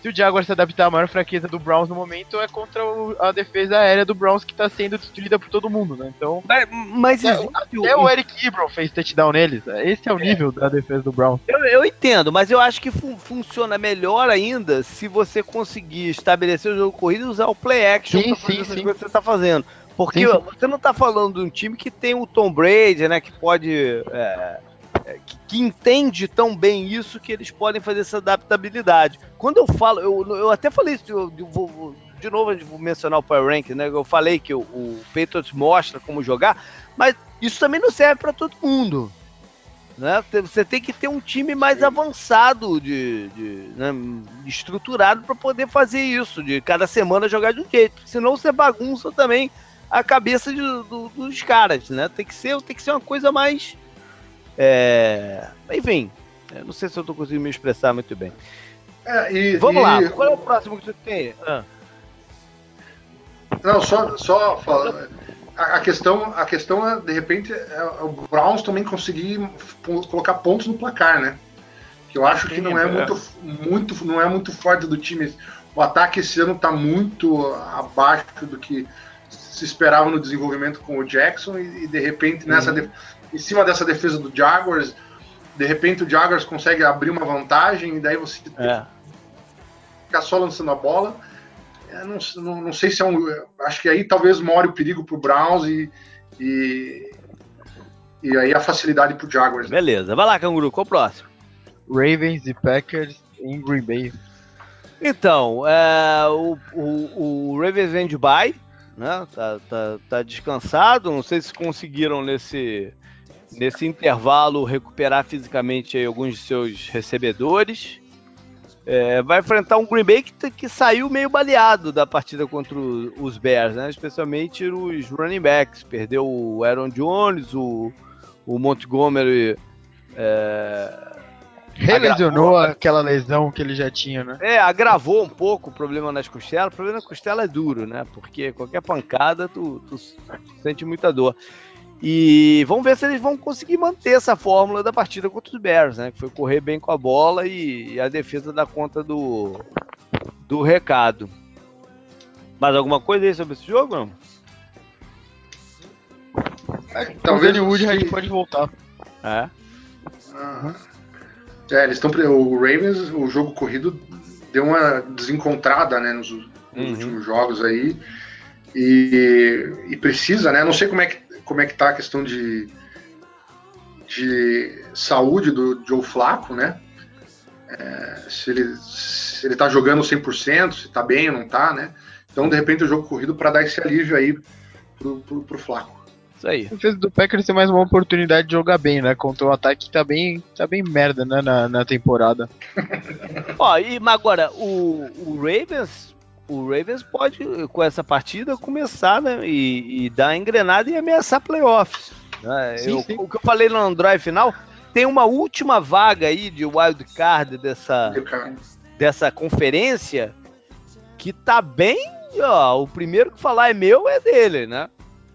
se o Jaguar se adaptar, a maior fraqueza do Browns no momento é contra o, a defesa aérea do Browns que está sendo destruída por todo mundo, né? Então. Mas, é, até o Eric Ebron fez touchdown neles. Esse é o é. nível da defesa do Browns. Eu, eu entendo, mas eu acho que fun funciona melhor ainda se você conseguir estabelecer o jogo corrido e usar o play action sim, sim, sim. que você está fazendo. Porque sim, sim. você não está falando de um time que tem o Tom Brady, né? Que pode. É, que, entende tão bem isso que eles podem fazer essa adaptabilidade. Quando eu falo, eu, eu até falei isso, eu, eu vou, de novo vou mencionar o Power Rank, né? Eu falei que o, o Patriots mostra como jogar, mas isso também não serve para todo mundo. Né? Você tem que ter um time mais avançado, de, de né? estruturado para poder fazer isso, de cada semana jogar de um jeito. Senão você bagunça também a cabeça de, do, dos caras, né? Tem que ser, tem que ser uma coisa mais é... Enfim, não sei se eu estou conseguindo me expressar muito bem. É, e, Vamos e... lá, qual é o próximo que você tem? Ah. Não, só, só. A, questão, a questão é, de repente, é o Browns também conseguir colocar pontos no placar, né? Que eu acho que não é, é muito, muito, não é muito forte do time. O ataque esse ano está muito abaixo do que se esperava no desenvolvimento com o Jackson e, e de repente nessa uhum em cima dessa defesa do Jaguars, de repente o Jaguars consegue abrir uma vantagem e daí você é. fica só lançando a bola. Não, não, não, sei se é um. Acho que aí talvez more o perigo pro Browns e, e, e aí a facilidade pro Jaguars. Beleza, vai lá, Canguru, qual o próximo? Ravens e Packers em Green Bay. Então, é, o, o, o Ravens vem de bye, né? Tá, tá, tá descansado. Não sei se conseguiram nesse nesse intervalo recuperar fisicamente alguns de seus recebedores. É, vai enfrentar um Green Bay que, que, saiu meio baleado da partida contra os Bears, né? especialmente os running backs. Perdeu o Aaron Jones, o, o Montgomery. É, Relesionou aquela lesão que ele já tinha, né? É, agravou um pouco o problema nas costelas. O problema na costela é duro, né? Porque qualquer pancada tu, tu, tu sente muita dor. E vamos ver se eles vão conseguir manter essa fórmula da partida contra os Bears, né? Que foi correr bem com a bola e, e a defesa dá conta do, do recado. Mais alguma coisa aí sobre esse jogo, não? É, talvez o Wood a gente pode voltar. É. Uhum. É, eles estão. O Ravens, o jogo corrido deu uma desencontrada, né, nos, nos uhum. últimos jogos aí. E, e, precisa, né? Não sei como é que como é que tá a questão de, de saúde do Joe Flaco, né? É, se ele se ele tá jogando 100%, se tá bem ou não tá, né? Então, de repente, o jogo corrido para dar esse alívio aí pro, pro, pro Flaco. Isso aí. A defesa do Packers tem mais uma oportunidade de jogar bem, né? Contra o ataque que tá bem, tá bem merda, né? Na, na temporada. <laughs> Ó, e agora, o, o Ravens o Ravens pode, com essa partida, começar né, e, e dar engrenada e ameaçar playoffs. Né? Sim, eu, sim. O que eu falei no Android final, tem uma última vaga aí de wild card dessa, dessa conferência que tá bem. Ó, o primeiro que falar é meu é dele, né?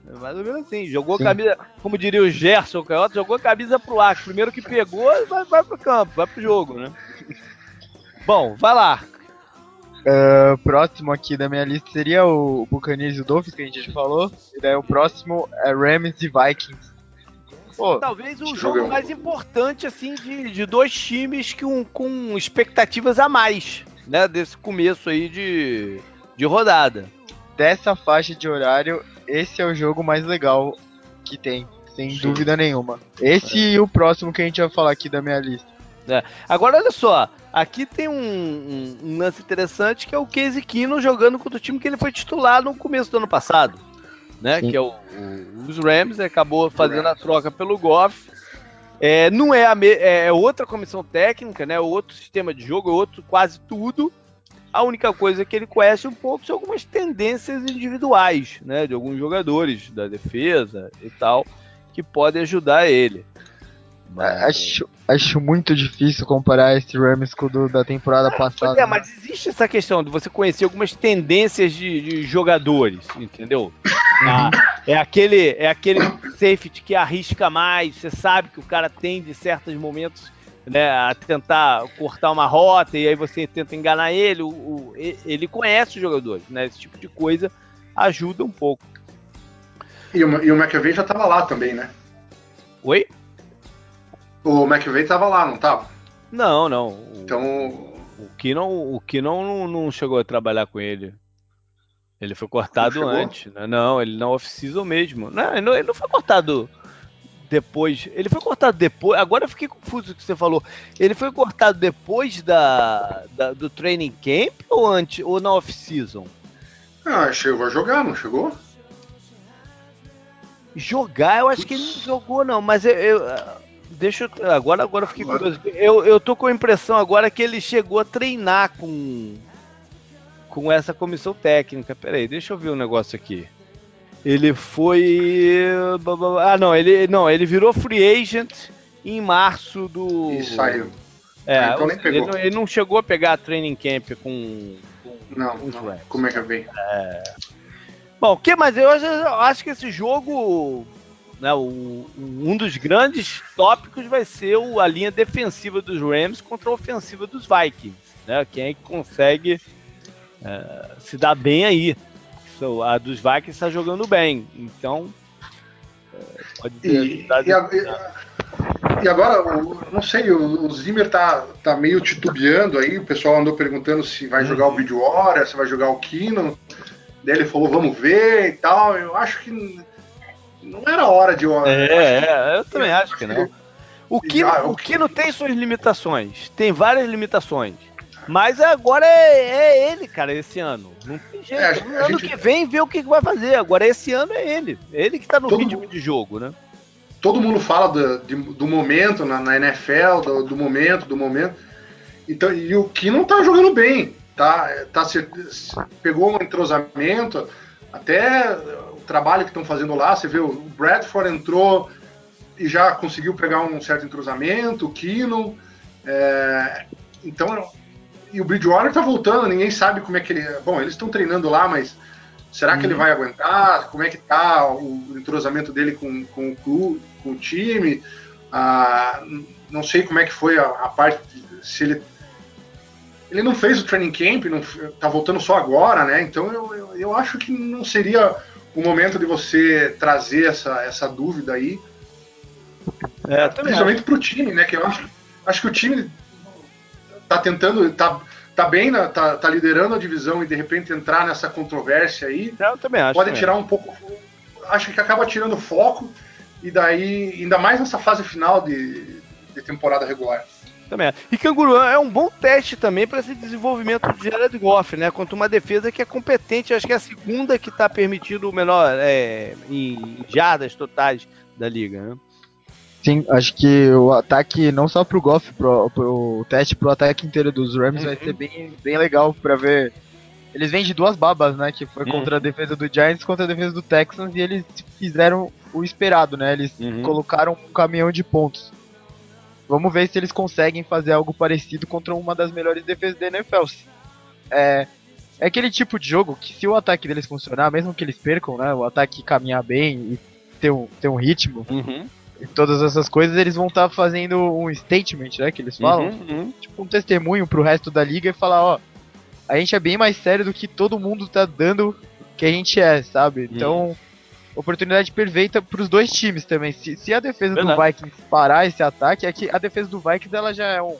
É mais ou menos assim. Jogou Sim. camisa, como diria o Gerson Canhota, jogou a camisa pro ar. O primeiro que pegou, vai, vai pro campo, vai pro jogo, né? <laughs> Bom, vai lá. Uh, próximo aqui da minha lista seria o Buccaneers e o Dolphins, que a gente já falou. E daí o próximo é Rams e Vikings. Pô, Talvez o jogo mais importante, assim, de, de dois times que um, com expectativas a mais, né? Desse começo aí de, de rodada. Dessa faixa de horário, esse é o jogo mais legal que tem, sem Sim. dúvida nenhuma. Esse é. e o próximo que a gente vai falar aqui da minha lista. É. Agora, olha só, aqui tem um, um, um, lance interessante que é o Casey Kino jogando contra o time que ele foi titular no começo do ano passado, né? Sim. Que é o, o, os Rams, acabou fazendo a troca pelo Goff. É, não é, a me, é, é outra comissão técnica, né? Outro sistema de jogo, outro quase tudo. A única coisa que ele conhece um pouco são algumas tendências individuais, né? De alguns jogadores da defesa e tal, que podem ajudar ele. Mas... Acho, acho muito difícil comparar esse Rams com o do, da temporada ah, passada. É, mas existe essa questão de você conhecer algumas tendências de, de jogadores, entendeu? Uhum. Ah, é aquele é aquele safety que arrisca mais, você sabe que o cara tem de certos momentos né, a tentar cortar uma rota e aí você tenta enganar ele, o, o, ele conhece os jogadores, né? Esse tipo de coisa ajuda um pouco. E o, e o McAvey já estava lá também, né? Oi? O McVeigh tava lá, não tava? Não, não. O, então. O Kinnon, o Kinnon não, não chegou a trabalhar com ele. Ele foi cortado antes. Né? Não, ele não off-season mesmo. Não ele, não, ele não foi cortado depois. Ele foi cortado depois. Agora eu fiquei confuso o que você falou. Ele foi cortado depois da, da do training camp ou antes ou na off-season? Ah, chegou a jogar, não chegou? Jogar, eu acho que ele não jogou, não, mas eu, eu Deixa eu. Agora, agora eu fiquei curioso. Eu, eu tô com a impressão agora que ele chegou a treinar com. Com essa comissão técnica. Peraí, deixa eu ver um negócio aqui. Ele foi. Ah, não, ele não, ele virou free agent em março do. E saiu. É, ah, então nem pegou. Ele, ele, não chegou a pegar a training camp com. com não, os não. como é que eu vi? É... Bom, o que mais? Eu acho que esse jogo né, o, um dos grandes tópicos vai ser o, a linha defensiva dos Rams contra a ofensiva dos Vikings. Né? Quem é que consegue é, se dar bem aí? So, a dos Vikings está jogando bem. Então, é, pode ter. E, e, a, e, agora, não sei, o, o Zimmer tá, tá meio titubeando aí. O pessoal andou perguntando se vai jogar uhum. o Bridgewater, se vai jogar o Kino. Daí ele falou, vamos ver e tal. Eu acho que não era hora de uma. É, é, eu também acho que não. O que, o que não tem suas limitações. Tem várias limitações. Mas agora é, é ele, cara, esse ano. Não tem jeito. É, ano que vem vê o que vai fazer. Agora esse ano é ele. Ele que tá no Todo ritmo mundo... de jogo, né? Todo mundo fala do, de, do momento na, na NFL, do, do, momento, do momento. Então, e o que não tá jogando bem. Tá, tá, pegou um entrosamento. Até trabalho que estão fazendo lá. Você vê o Bradford entrou e já conseguiu pegar um certo entrosamento, o Kino. É, então, e o Bridgewater está voltando, ninguém sabe como é que ele. Bom, eles estão treinando lá, mas será que ele uhum. vai aguentar? Como é que tá o entrosamento dele com, com o clube, com o time? Ah, não sei como é que foi a, a parte de, se ele ele não fez o training camp, não, tá voltando só agora, né? Então eu, eu, eu acho que não seria o momento de você trazer essa, essa dúvida aí. É, principalmente para o time, né? Que eu acho, acho que o time tá tentando, tá, tá bem, na, tá, tá liderando a divisão e de repente entrar nessa controvérsia aí. É, eu também acho. Pode também tirar um pouco. Acho que acaba tirando foco e daí, ainda mais nessa fase final de, de temporada regular. Também é. E Canguru é um bom teste também para esse desenvolvimento de Jared Goff, né? Contra uma defesa que é competente, acho que é a segunda que está permitindo o menor é, em jardas totais da liga, né? Sim, acho que o ataque, não só pro Goff, pro, pro teste pro ataque inteiro dos Rams uhum. vai ser bem, bem legal para ver. Eles vêm de duas babas, né? Que foi uhum. contra a defesa do Giants contra a defesa do Texans e eles fizeram o esperado, né? Eles uhum. colocaram um caminhão de pontos. Vamos ver se eles conseguem fazer algo parecido contra uma das melhores defesas da NFL. É, é aquele tipo de jogo que se o ataque deles funcionar, mesmo que eles percam, né, o ataque caminhar bem e ter um, ter um ritmo uhum. e todas essas coisas, eles vão estar tá fazendo um statement, né, que eles falam, uhum, uhum. tipo um testemunho pro resto da liga e falar, ó, a gente é bem mais sério do que todo mundo tá dando que a gente é, sabe? Então, uhum oportunidade perfeita para os dois times também. Se, se a defesa Verdade. do Vikings parar esse ataque, é que a defesa do Vikings ela já é um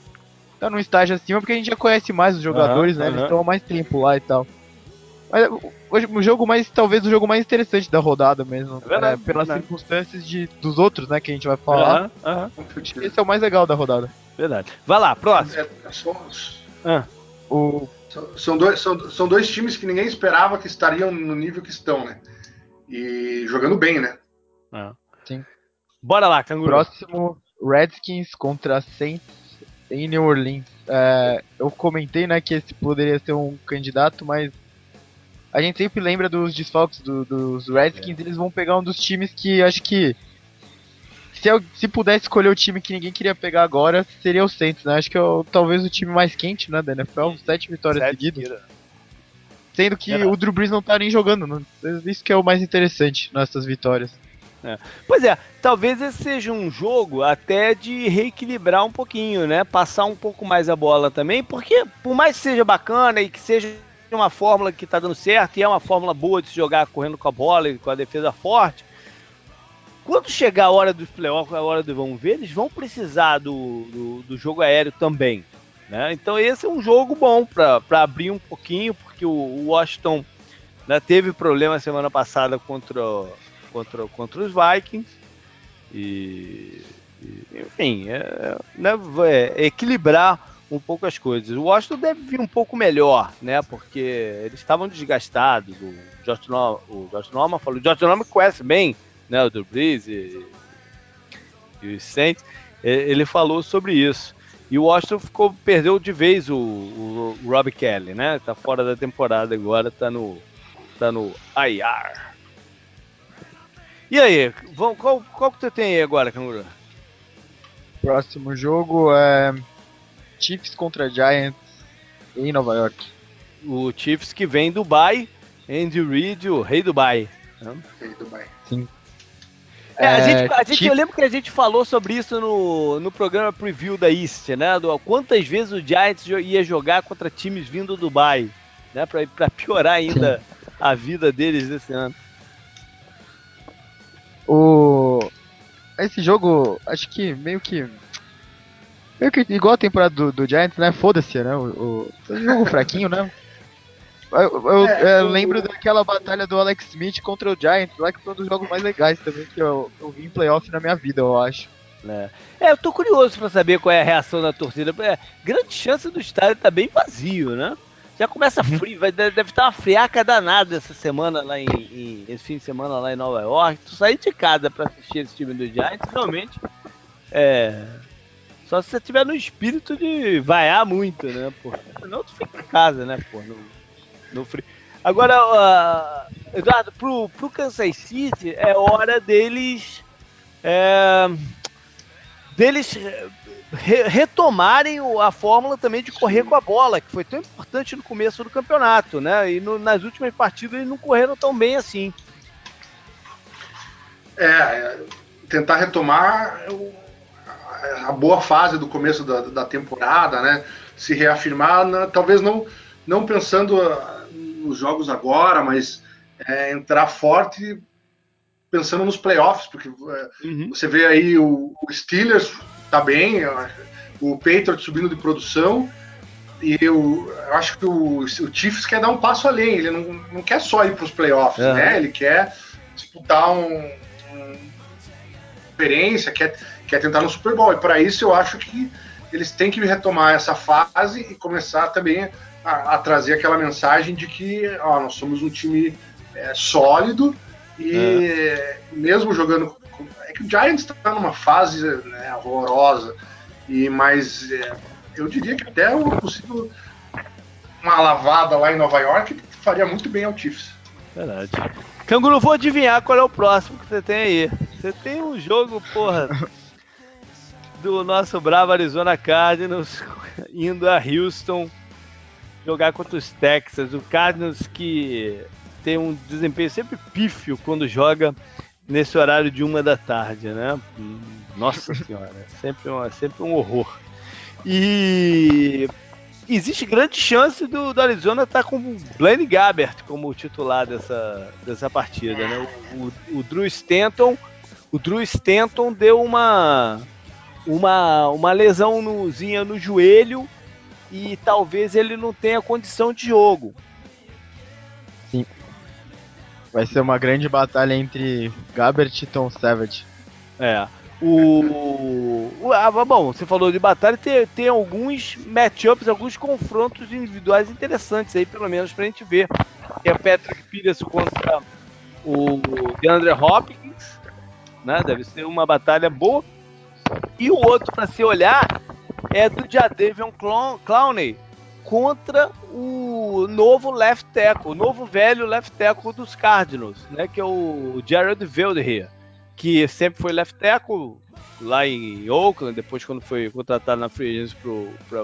tá num estágio acima porque a gente já conhece mais os jogadores, uhum, né? Uhum. Eles estão há mais tempo lá e tal. Mas hoje o jogo mais talvez o jogo mais interessante da rodada mesmo, é verdade, é, pelas verdade. circunstâncias de, dos outros, né, que a gente vai falar. Uhum, esse é o mais legal da rodada. Verdade. Vai lá, próximo. É, ah. o... são, dois, são, são dois times que ninguém esperava que estariam no nível que estão, né? E jogando bem, né? Ah. Sim. Bora lá, canguru. Próximo, Redskins contra Saints em New Orleans. É, eu comentei né, que esse poderia ser um candidato, mas a gente sempre lembra dos desfalques do, dos Redskins. É. Eles vão pegar um dos times que acho que se, eu, se pudesse escolher o time que ninguém queria pegar agora, seria o Saints, né? Acho que é o, talvez o time mais quente, né, da NFL, sete vitórias sete seguidas. Sendo que é. o Drew Brees não tá nem jogando, né? isso que é o mais interessante nessas vitórias. É. Pois é, talvez esse seja um jogo até de reequilibrar um pouquinho, né? Passar um pouco mais a bola também, porque por mais que seja bacana e que seja uma fórmula que tá dando certo e é uma fórmula boa de se jogar correndo com a bola e com a defesa forte, quando chegar a hora dos playoffs, a hora do vamos ver, eles vão precisar do, do, do jogo aéreo também. Né? Então esse é um jogo bom para abrir um pouquinho, porque o, o Washington né, teve problema semana passada contra, contra, contra os Vikings. E, e enfim, é, né, é, equilibrar um pouco as coisas. O Washington deve vir um pouco melhor, né? Porque eles estavam desgastados. O Josh Norman, o Josh Norman falou, o Josh Norman conhece bem né, o Drew Brees e, e os Saints, ele falou sobre isso. E o Washington ficou, perdeu de vez o, o, o Rob Kelly, né? Tá fora da temporada agora, tá no, tá no IR. E aí, qual, qual, qual que você tem aí agora, Canguru? Próximo jogo é Chiefs contra Giants em Nova York. O Chiefs que vem do Dubai, Andy Reid, o rei Dubai. Né? Rei Dubai. Sim. É, a gente, a gente, eu lembro que a gente falou sobre isso no, no programa preview da East, né? Do, quantas vezes o Giants ia jogar contra times vindo do Dubai, né? Pra, pra piorar ainda Sim. a vida deles esse ano. O... Esse jogo, acho que meio que. Meio que igual a temporada do, do Giants, né? Foda-se, né? O, o, jogo fraquinho, né? Eu, eu, é, eu lembro daquela batalha do Alex Smith contra o Giants, lá que foi um dos jogos mais legais também que eu, eu vi em playoff na minha vida, eu acho. É. é, eu tô curioso para saber qual é a reação da torcida. É, grande chance do estádio tá bem vazio, né? Já começa uhum. frio, vai, deve estar uma friaca danada essa semana lá em, em, esse fim de semana lá em Nova York. Tu sair de casa para assistir esse time do Giants, realmente é, só se você tiver no espírito de vaiar muito, né? Pô, senão tu fica em casa, né? Pô, no, no frio. Agora, uh, Eduardo, pro, pro Kansas City é hora deles. É, deles re, retomarem a fórmula também de correr com a bola, que foi tão importante no começo do campeonato, né? E no, nas últimas partidas eles não correram tão bem assim. É, tentar retomar a boa fase do começo da, da temporada, né? Se reafirmar, né? talvez não, não pensando nos jogos agora, mas é, entrar forte pensando nos playoffs, porque é, uhum. você vê aí o, o, Steelers tá bem, o Patriots subindo de produção, e eu, eu acho que o, o, Chiefs quer dar um passo além, ele não, não quer só ir para os playoffs, uhum. né? Ele quer disputar um, um experiência, quer, quer tentar no Super Bowl, e para isso eu acho que eles têm que retomar essa fase e começar também a, a trazer aquela mensagem de que ó, nós somos um time é, sólido e é. mesmo jogando. É que o Giants está numa fase né, horrorosa, e, mas é, eu diria que até o possível uma lavada lá em Nova York faria muito bem ao Chiefs. Verdade. Canguru, vou adivinhar qual é o próximo que você tem aí. Você tem um jogo, porra, <laughs> do nosso bravo Arizona Cardinals <laughs> indo a Houston jogar contra os Texas. O Cardinals que tem um desempenho sempre pífio quando joga nesse horário de uma da tarde, né? Nossa <laughs> senhora, sempre, uma, sempre um horror. E existe grande chance do, do Arizona estar tá com o Blaine Gabbert como titular dessa, dessa partida, né? O, o, o Drew Stanton, o Drew Stanton deu uma uma, uma lesão nozinha no joelho e talvez ele não tenha condição de jogo. Sim. Vai ser uma grande batalha entre Gabbert e Tom Savage. É. O, o ah, bom, você falou de batalha, tem, tem alguns matchups, alguns confrontos individuais interessantes aí, pelo menos pra gente ver. Que é Patrick Peterson contra o DeAndre Hopkins, né? Deve ser uma batalha boa. E o outro para se olhar é do Jadavion Clowney contra o novo left tackle, o novo velho left tackle dos Cardinals, né, que é o Jared Wilder, que sempre foi left tackle lá em Oakland, depois quando foi contratado na free agency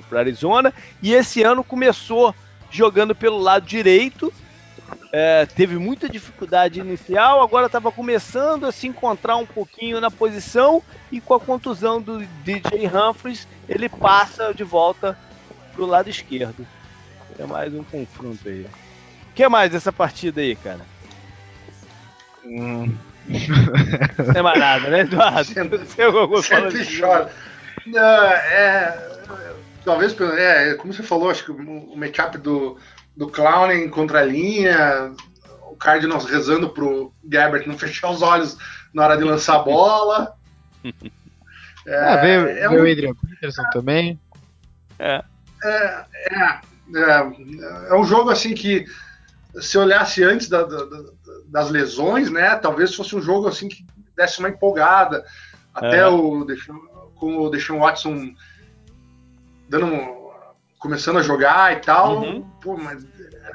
para Arizona, e esse ano começou jogando pelo lado direito, é, teve muita dificuldade inicial, agora estava começando a se encontrar um pouquinho na posição e com a contusão do DJ Humphries ele passa de volta pro lado esquerdo. É mais um confronto aí. O que mais dessa partida aí, cara? Hum. Não é mais nada, né, Eduardo? Sempre, sempre chora. Não, é, talvez, é, como você falou, acho que o matchup do, do Clown contra a linha, o Cardinals rezando pro Gabbert não fechar os olhos na hora de lançar a bola. <laughs> É, ah, veio, é veio um... o Adrian Peterson também. É. É, é, é, é, um jogo assim que se olhasse antes da, da, das lesões, né, talvez fosse um jogo assim que desse uma empolgada. Até é. o com o Deshaun Watson dando começando a jogar e tal. Uhum. Pô, mas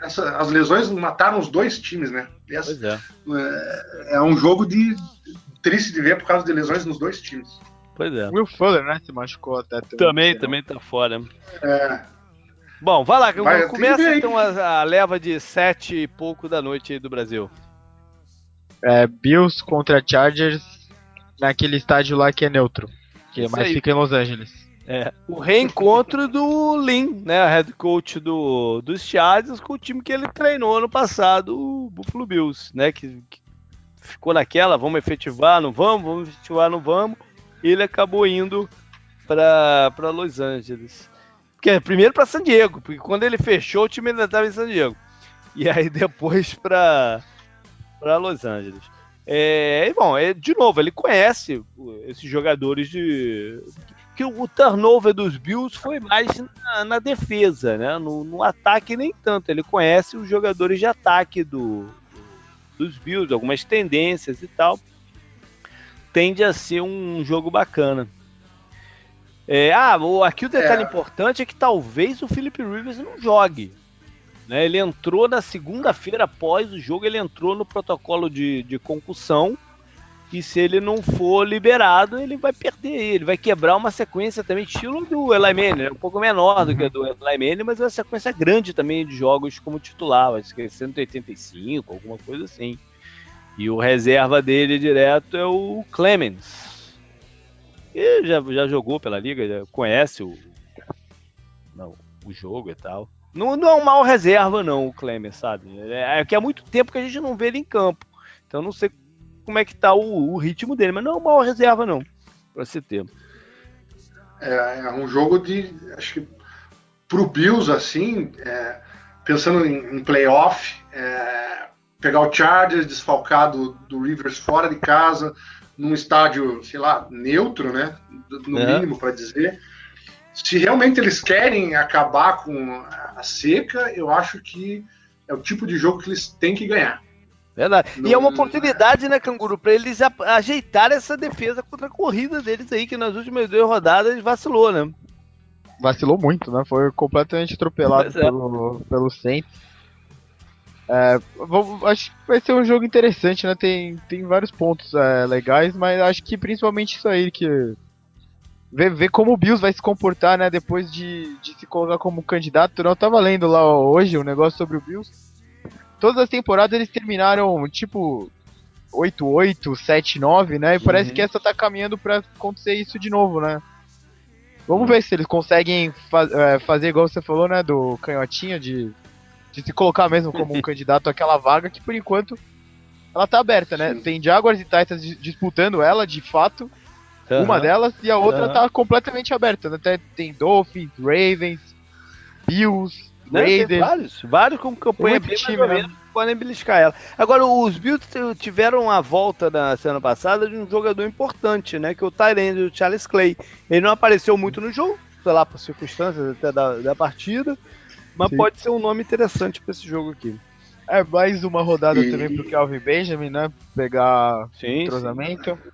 essa, as lesões mataram os dois times, né? Essa, é. é. é. um jogo de triste de ver por causa de lesões nos dois times. Pois é. Will Fuller, né? Se machucou até também. Também, também tá fora. É. Bom, vai lá, vai, começa então a, a, leva de sete e pouco da noite aí do Brasil. É, Bills contra Chargers naquele estádio lá que é neutro, que Isso mais aí. fica em Los Angeles. É, o reencontro do Lin, né, head coach do, dos Chargers, com o time que ele treinou no passado, o Buffalo Bills, né, que, que ficou naquela, vamos efetivar, não vamos, vamos efetivar, não vamos, e ele acabou indo para Los Angeles. Porque, primeiro para San Diego, porque quando ele fechou, o time ainda estava em San Diego. E aí <laughs> depois para Los Angeles. É, e bom, é, de novo, ele conhece esses jogadores de. Que o turnover dos Bills foi mais na, na defesa, né? No, no, ataque nem tanto. Ele conhece os jogadores de ataque do, dos Bills, algumas tendências e tal. Tende a ser um jogo bacana. É, ah, aqui o detalhe é. importante é que talvez o Philip Rivers não jogue. Né? Ele entrou na segunda-feira após o jogo, ele entrou no protocolo de, de concussão. E se ele não for liberado, ele vai perder, ele vai quebrar uma sequência também, estilo do Eli Manning, né? um pouco menor do que a do Eli Manning, mas é uma sequência grande também de jogos como titular, acho que é 185, alguma coisa assim. E o reserva dele direto é o Clemens. Ele já, já jogou pela liga, já conhece o, não, o jogo e tal. Não, não é um mau reserva, não, o Klemer, sabe? É, é que há muito tempo que a gente não vê ele em campo. Então não sei como é que tá o, o ritmo dele, mas não é um mau reserva, não, para ser tempo. É, é, um jogo de. Acho que pro Bills, assim, é, pensando em, em playoff, é, pegar o Chargers desfalcado do Rivers fora de casa, num estádio, sei lá, neutro, né? No é. mínimo para dizer se realmente eles querem acabar com a seca, eu acho que é o tipo de jogo que eles têm que ganhar. Verdade. E é uma oportunidade, né, Canguru, para eles ajeitar essa defesa contra a corrida deles aí, que nas últimas duas rodadas vacilou, né? Vacilou muito, né? Foi completamente atropelado é. pelo, pelo Saints. É, acho que vai ser um jogo interessante, né? Tem, tem vários pontos é, legais, mas acho que principalmente isso aí que ver, ver como o Bills vai se comportar, né, depois de, de se colocar como candidato. Eu tava lendo lá hoje um negócio sobre o Bills. Todas as temporadas eles terminaram tipo 8-8, 7-9, né? E uhum. parece que essa tá caminhando para acontecer isso de novo, né? Vamos uhum. ver se eles conseguem é, fazer igual você falou, né, do canhotinho de, de se colocar mesmo como um <laughs> candidato àquela vaga que por enquanto ela tá aberta, né? Sim. Tem Jaguars e Titans disputando ela de fato. Uhum. Uma delas e a outra tá completamente aberta. Né? Até tem Dolphins, Ravens, Bills, Raiders. vários, vários com campanha bem time, né? podem beliscar ela. Agora, os Bills tiveram a volta na semana passada de um jogador importante, né? Que é o Tyrande, o Charles Clay. Ele não apareceu muito no jogo, sei lá, por circunstâncias até da, da partida, mas Sim. pode ser um nome interessante para esse jogo aqui. É mais uma rodada e... também pro Calvin Benjamin, né? Pegar sim, entrosamento. Sim.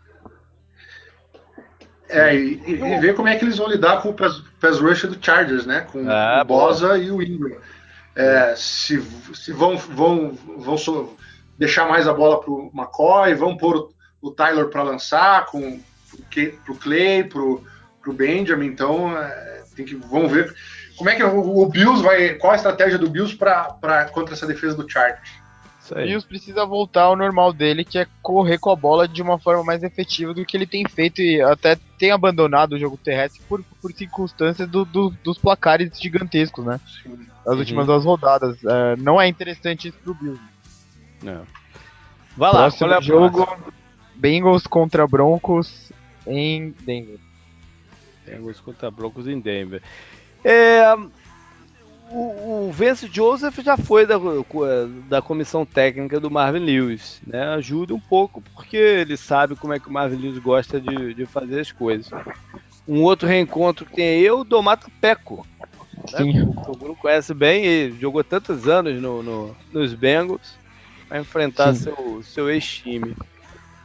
É, e, e, ver como é que eles vão lidar com o pass, pass rush do Chargers, né? Com é, o Bosa e o Ingram. É, se, se vão, vão, vão so, deixar mais a bola para o McCoy, vão pôr o, o Tyler para lançar com para o Clay, para o Benjamin, então é, tem que vamos ver como é que o, o, Bills vai, qual a estratégia do Bills para contra essa defesa do Chargers. O Bills precisa voltar ao normal dele, que é correr com a bola de uma forma mais efetiva do que ele tem feito e até tem abandonado o jogo terrestre por, por circunstâncias do, do, dos placares gigantescos, né? As uhum. últimas duas rodadas. É, não é interessante isso pro Bills. Não. Vai lá, Próximo qual é jogo? Próxima? Bengals contra Broncos em Denver. Bengals contra Broncos em Denver. É, o, o Vance Joseph já foi da, da comissão técnica do Marvin Lewis, né? Ajuda um pouco porque ele sabe como é que o Marvin Lewis gosta de, de fazer as coisas. Um outro reencontro que tem eu, Domata Peco. Né? O, o Bruno conhece bem, ele jogou tantos anos no, no nos Bengals para enfrentar seu, seu ex-time.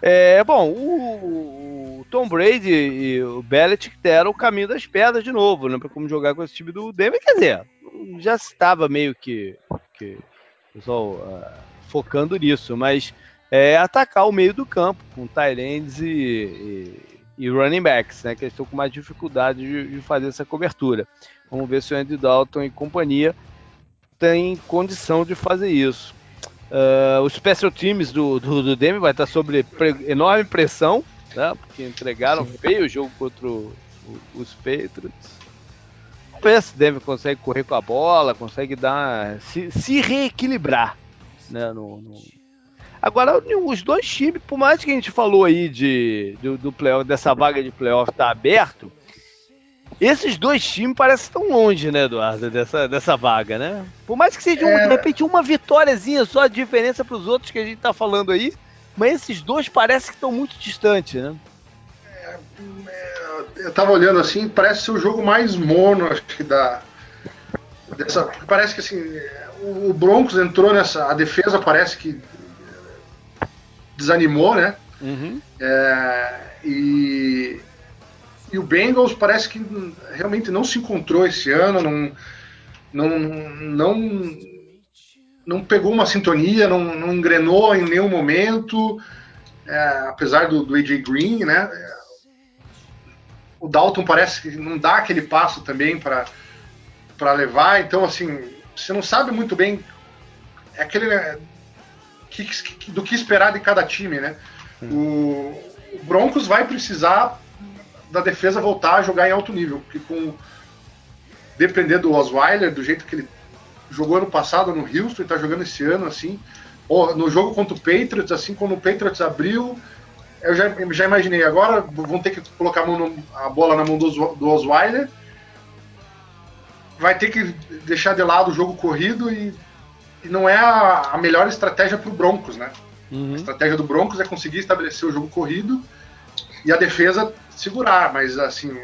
É, bom, o, o, Tom Brady e o Belichick deram o caminho das pedras de novo, né? Pra como jogar com esse time do Denver. Quer dizer, já estava meio que, que pessoal uh, focando nisso, mas é atacar o meio do campo com tight ends e, e, e, running backs, né? Que eles estão com mais dificuldade de, de, fazer essa cobertura. Vamos ver se o Andy Dalton e companhia tem condição de fazer isso. Uh, os special teams do, do, do Demi vai estar sob pre enorme pressão, né? Porque entregaram feio o jogo contra o, o, os Patriots se Denver consegue correr com a bola, consegue dar. se, se reequilibrar. Né, no, no... Agora, os dois times, por mais que a gente falou aí de, do, do playoff, dessa vaga de playoff tá aberto, esses dois times parecem tão longe, né, Eduardo, dessa, dessa vaga, né? Por mais que seja, é... de repente, uma vitóriazinha só de diferença para os outros que a gente tá falando aí, mas esses dois parecem que estão muito distantes, né? É, eu tava olhando assim, parece ser o jogo mais mono, acho que da. Dessa, parece que assim, o Broncos entrou nessa. A defesa parece que desanimou, né? Uhum. É, e, e o Bengals parece que realmente não se encontrou esse ano, não, não, não, não pegou uma sintonia, não, não engrenou em nenhum momento, é, apesar do, do AJ Green, né? O Dalton parece que não dá aquele passo também para levar, então assim, você não sabe muito bem é aquele né, que, que, do que esperar de cada time, né? O, o, Broncos vai precisar da defesa voltar a jogar em alto nível, porque com depender do Osweiler, do jeito que ele jogou ano passado no Houston e está jogando esse ano, assim, no jogo contra o Patriots, assim, quando o Patriots abriu, eu já, já imaginei, agora vão ter que colocar a, no, a bola na mão do, do Osweiler, vai ter que deixar de lado o jogo corrido e, e não é a, a melhor estratégia para o Broncos, né? Uhum. A estratégia do Broncos é conseguir estabelecer o jogo corrido e a defesa segurar, mas assim,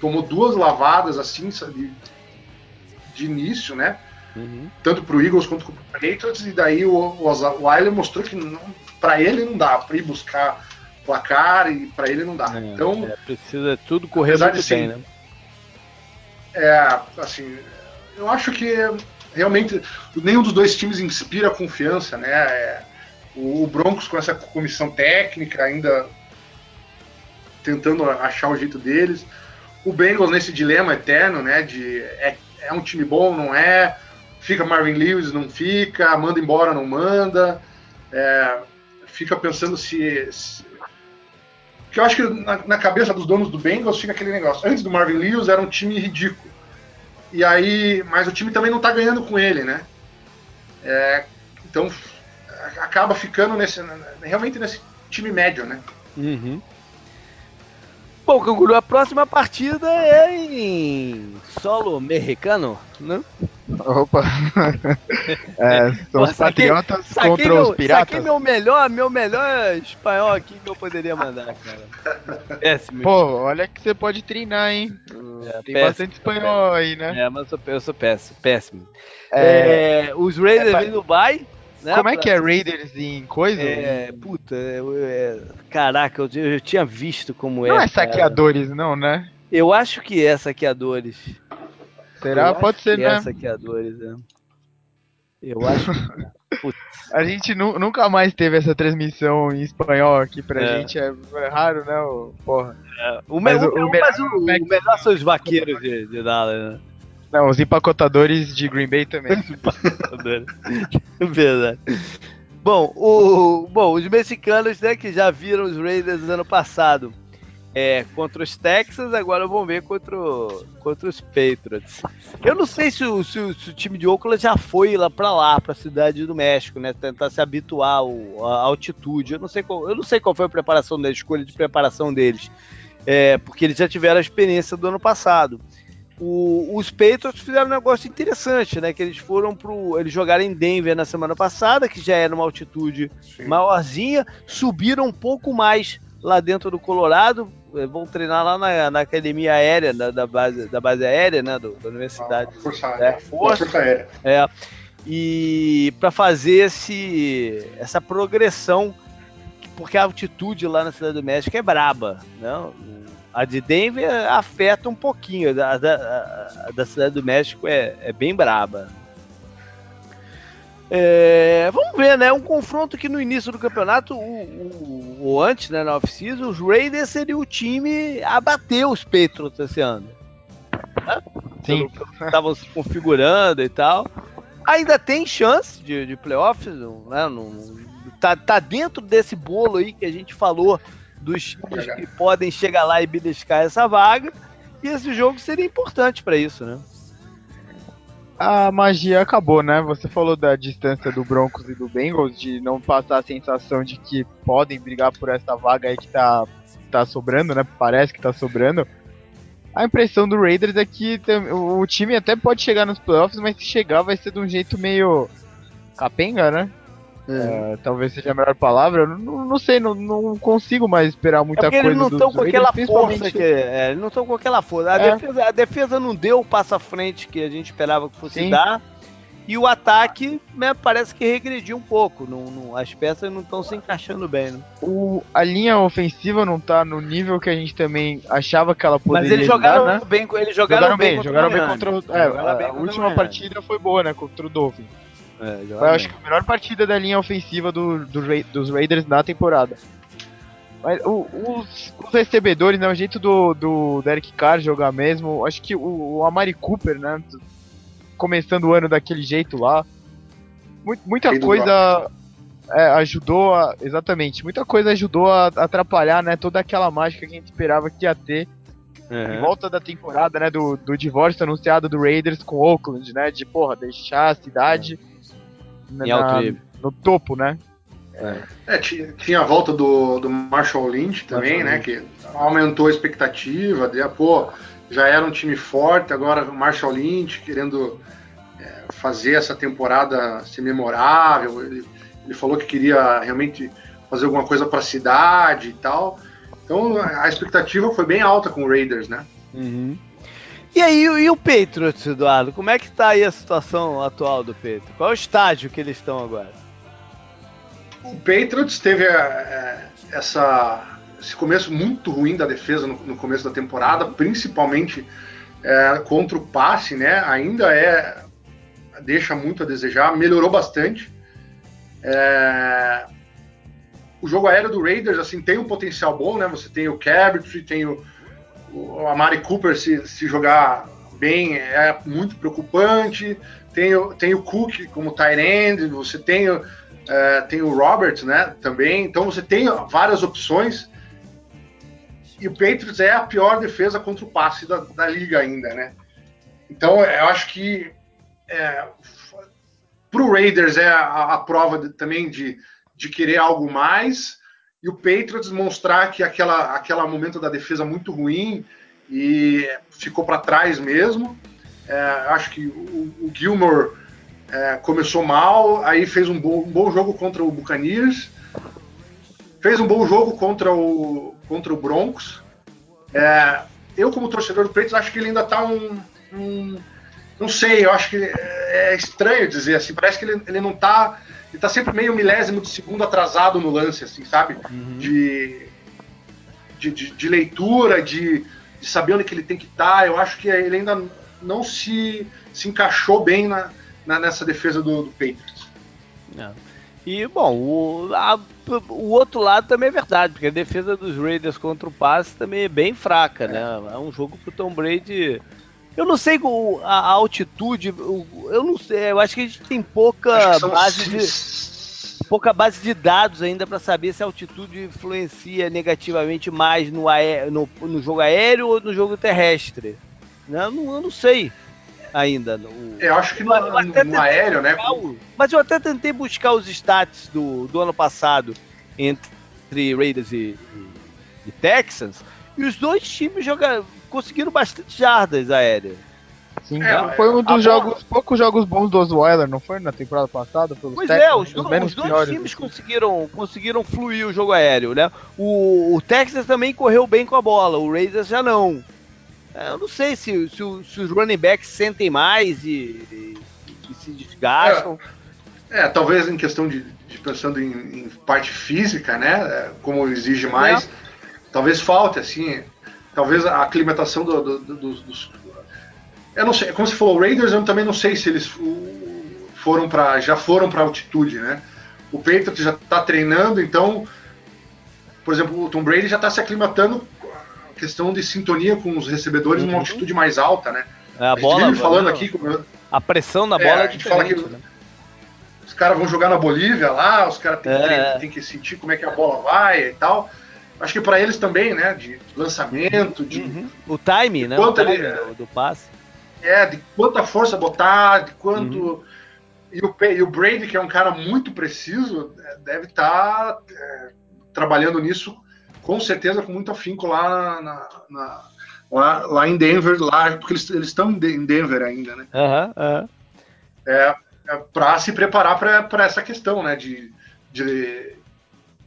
tomou duas lavadas assim de, de início, né? Uhum. Tanto para o Eagles quanto para o Patriots, e daí o, o Osweiler mostrou que para ele não dá para ir buscar placar e para ele não dá. É, então é, precisa tudo correr muito de, bem, né? É, assim, eu acho que realmente nenhum dos dois times inspira confiança, né? É, o Broncos com essa comissão técnica ainda tentando achar o jeito deles. O Bengals nesse dilema eterno, né? De é, é um time bom, não é? Fica Marvin Lewis, não fica? Manda embora, não manda? É, fica pensando se, se que eu acho que na, na, cabeça dos donos do Bengals fica aquele negócio. Antes do Marvin Lewis era um time ridículo. E aí, mas o time também não tá ganhando com ele, né? É, então acaba ficando nesse realmente nesse time médio, né? Uhum. Bom, Canguru, a próxima partida é em solo mexicano, né? Opa! <laughs> É, são os saquei- patriotas saquei contra meu, os piratas. Saquei meu melhor, meu melhor espanhol aqui que eu poderia mandar, cara. Péssimo. Pô, olha que você pode treinar, hein? É, Tem péssimo, bastante espanhol aí, né? É, mas eu sou, eu sou péssimo, péssimo. É, É, os Raiders é, vêm do Dubai, né? como é que é Raiders em coisa? É, puta, é, caraca, eu, eu tinha visto como Não é. é cara. saqueadores, não, né? Eu acho que é saqueadores. Será? Eu Pode ser, que né? É saqueadores, é. Eu acho. <laughs> A gente nu- nunca mais teve essa transmissão em espanhol aqui pra É. gente. É, é raro, né? Porra. O, Mas o- o, o melhor é o melhor são os vaqueiros de, de Dallas, né? Não, os empacotadores de Green Bay também. <laughs> Verdade. Bom, o, bom, os mexicanos, né, que já viram os Raiders ano passado é, contra os Texans, agora vão ver contra, o- contra os Patriots. Eu não sei se o, se se o time de Oakland já foi lá pra lá, pra cidade do México, né, tentar se habituar à altitude. Eu não sei qual, eu não sei qual foi a preparação da escolha de preparação deles, é, porque eles já tiveram a experiência do ano passado. O- os Patriots fizeram um negócio interessante, né? Que eles foram pro. Eles jogaram em Denver na semana passada, que já era uma altitude Sim. maiorzinha, subiram um pouco mais lá dentro do Colorado, eh, vão treinar lá na, na academia aérea, da, da base, da base aérea, né? do- da universidade. A Força É, Aérea. força. Força Aérea. É, e para fazer esse, essa progressão, porque a altitude lá na Cidade do México é braba, né? A de Denver afeta um pouquinho, a da, a- da Cidade do México é, é bem braba. É, vamos ver, né? Um confronto que no início do campeonato, o, o, o antes, né, na off-season, os Raiders seria o time a bater os Patriots esse ano Sim. estavam se configurando e tal. Ainda tem chance de, de playoffs, né? Não- tá, tá dentro desse bolo aí que a gente falou dos times que podem chegar lá e beliscar essa vaga. E esse jogo seria importante para isso, né? A magia acabou, né? Você falou da distância do Broncos e do Bengals, de não passar a sensação de que podem brigar por essa vaga aí que tá, tá sobrando, né? Parece que tá sobrando. A impressão do Raiders é que o time até pode chegar nos playoffs, mas se chegar vai ser de um jeito meio capenga, né? É, talvez seja a melhor palavra. Não, não sei, não, não consigo mais esperar É muita porque coisa eles não estão com aquela principalmente- força que. É, eles não estão com aquela força. A, É. defesa, a defesa não deu o passo à frente que a gente esperava que fosse Sim. dar. E o ataque, né, parece que regrediu um pouco. Não, não- as peças não estão se encaixando bem, né? o, a linha ofensiva não tá no nível que a gente também achava que ela poderia Mas eles jogaram né? bem, eles jogaram, Jogaram bem, jogaram bem contra. É, Jogaram a, bem a contra o última partida foi boa, né? Contra o Dolphins. É, Eu acho que a melhor partida da linha ofensiva do, do Ra- dos Raiders na temporada. Mas o- os, os recebedores, né? O jeito do, do Derek Carr jogar mesmo. Acho que o, o Amari Cooper, né? Começando o ano daquele jeito lá. mu- muita coisa é, ajudou a. Exatamente. Muita coisa ajudou a atrapalhar, né? Toda aquela mágica que a gente esperava que ia ter em Uhum. volta da temporada, né, do, do divórcio anunciado do Raiders com Oakland, né, de, porra, deixar a cidade na- Em alto nível. no topo, né. É, ti- tinha a volta do, do Marshall Lynch também, Marshall né? Que aumentou a expectativa. De, ah, pô, já era um time forte, agora o Marshall Lynch querendo é, fazer essa temporada ser memorável. Ele, ele falou que queria realmente fazer alguma coisa para a cidade e tal. Então a expectativa foi bem alta com o Raiders, né? Uhum. E aí, e o Patriots, Eduardo? Como é que tá aí a situação atual do Patriots? Qual é o estágio que eles estão agora? O Patriots teve é, essa, esse começo muito ruim da defesa no, no começo da temporada, principalmente é, contra o passe, né? Ainda é deixa muito a desejar, melhorou bastante. É, o jogo aéreo do Raiders assim tem um potencial bom, né? Você tem o Cabot, tem o, o Amari Cooper se, se jogar bem é muito preocupante. Tem o, tem o Cook como tight end, você tem é, tem o Roberts, né? Também. Então você tem várias opções. E o Patriots é a pior defesa contra o passe da, da liga ainda, né? Então eu acho que é, para o Raiders é a, a prova de, também de, de querer algo mais e o Patriots mostrar que aquela, aquela momento da defesa muito ruim e ficou para trás mesmo. É, acho que o, o Gilmore é, começou mal, aí fez um bom, um bom jogo contra o Buccaneers, fez um bom jogo contra o, contra o Broncos. É, eu, como torcedor do Patriots, acho que ele ainda está um, um, Não sei, eu acho que é estranho dizer assim, parece que ele, ele não está ele tá sempre meio milésimo de segundo atrasado no lance, assim, sabe? Uhum. De, de, de, de, leitura, de, de saber onde que ele tem que estar. Tá. Eu acho que ele ainda não se, se encaixou bem na, na nessa defesa do, do Patriots. Não. E, bom, o, a, o outro lado também é verdade, porque a defesa dos Raiders contra o passe também é bem fraca, é. né? É um jogo pro Tom Brady eu não sei a, a altitude, eu não sei, eu acho que a gente tem pouca base de pouca base de dados ainda para saber se a altitude influencia negativamente mais no, no, no, jogo aéreo ou no jogo terrestre. Né? Eu, não, eu não sei ainda. O, eu acho que no, no, no aéreo, né? O, mas eu até tentei buscar os stats do, do ano passado entre Raiders e, e, e Texans, e os dois times jogaram, conseguiram bastante jardas aéreas. Sim, é, foi um dos jogos, bola... poucos jogos bons do Osweiler, não foi na temporada passada? Pois é, os, os dois piores, times assim. conseguiram, conseguiram fluir o jogo aéreo, né? O, o Texas também correu bem com a bola, o Raiders já não. É, eu não sei se, se, se os running backs sentem mais e, e, e se desgastam. É, é, talvez em questão de, de pensando em, em, parte física, né? É, como exige mais, é. talvez falte, assim, talvez a aclimatação do, do, do, dos. Eu não sei, como você falou, Raiders, eu também não sei se eles foram para já foram para altitude, né? O Patriots já está treinando, então, por exemplo, o Tom Brady já está se aclimatando a questão de sintonia com os recebedores uhum. numa altitude mais alta, né? É, a, a bola, vive falando aqui, a pressão na bola é, é a gente fala que né? os caras vão jogar na Bolívia lá, os caras têm, é. que, que sentir como é que a bola vai e tal acho que para eles também, né? De lançamento, de. Uhum. O time, né? O time ele, do, do, passe. É, de quanta força botar, de quanto. Uhum. E, o, e o Brady, que é um cara muito preciso, é, deve estar tá, é, trabalhando nisso com certeza com muito afinco lá, na, na, lá, lá, em Denver, lá, porque eles, eles estão em Denver ainda, né? Uhum, uhum. É, é para se preparar para essa questão, né? De, de,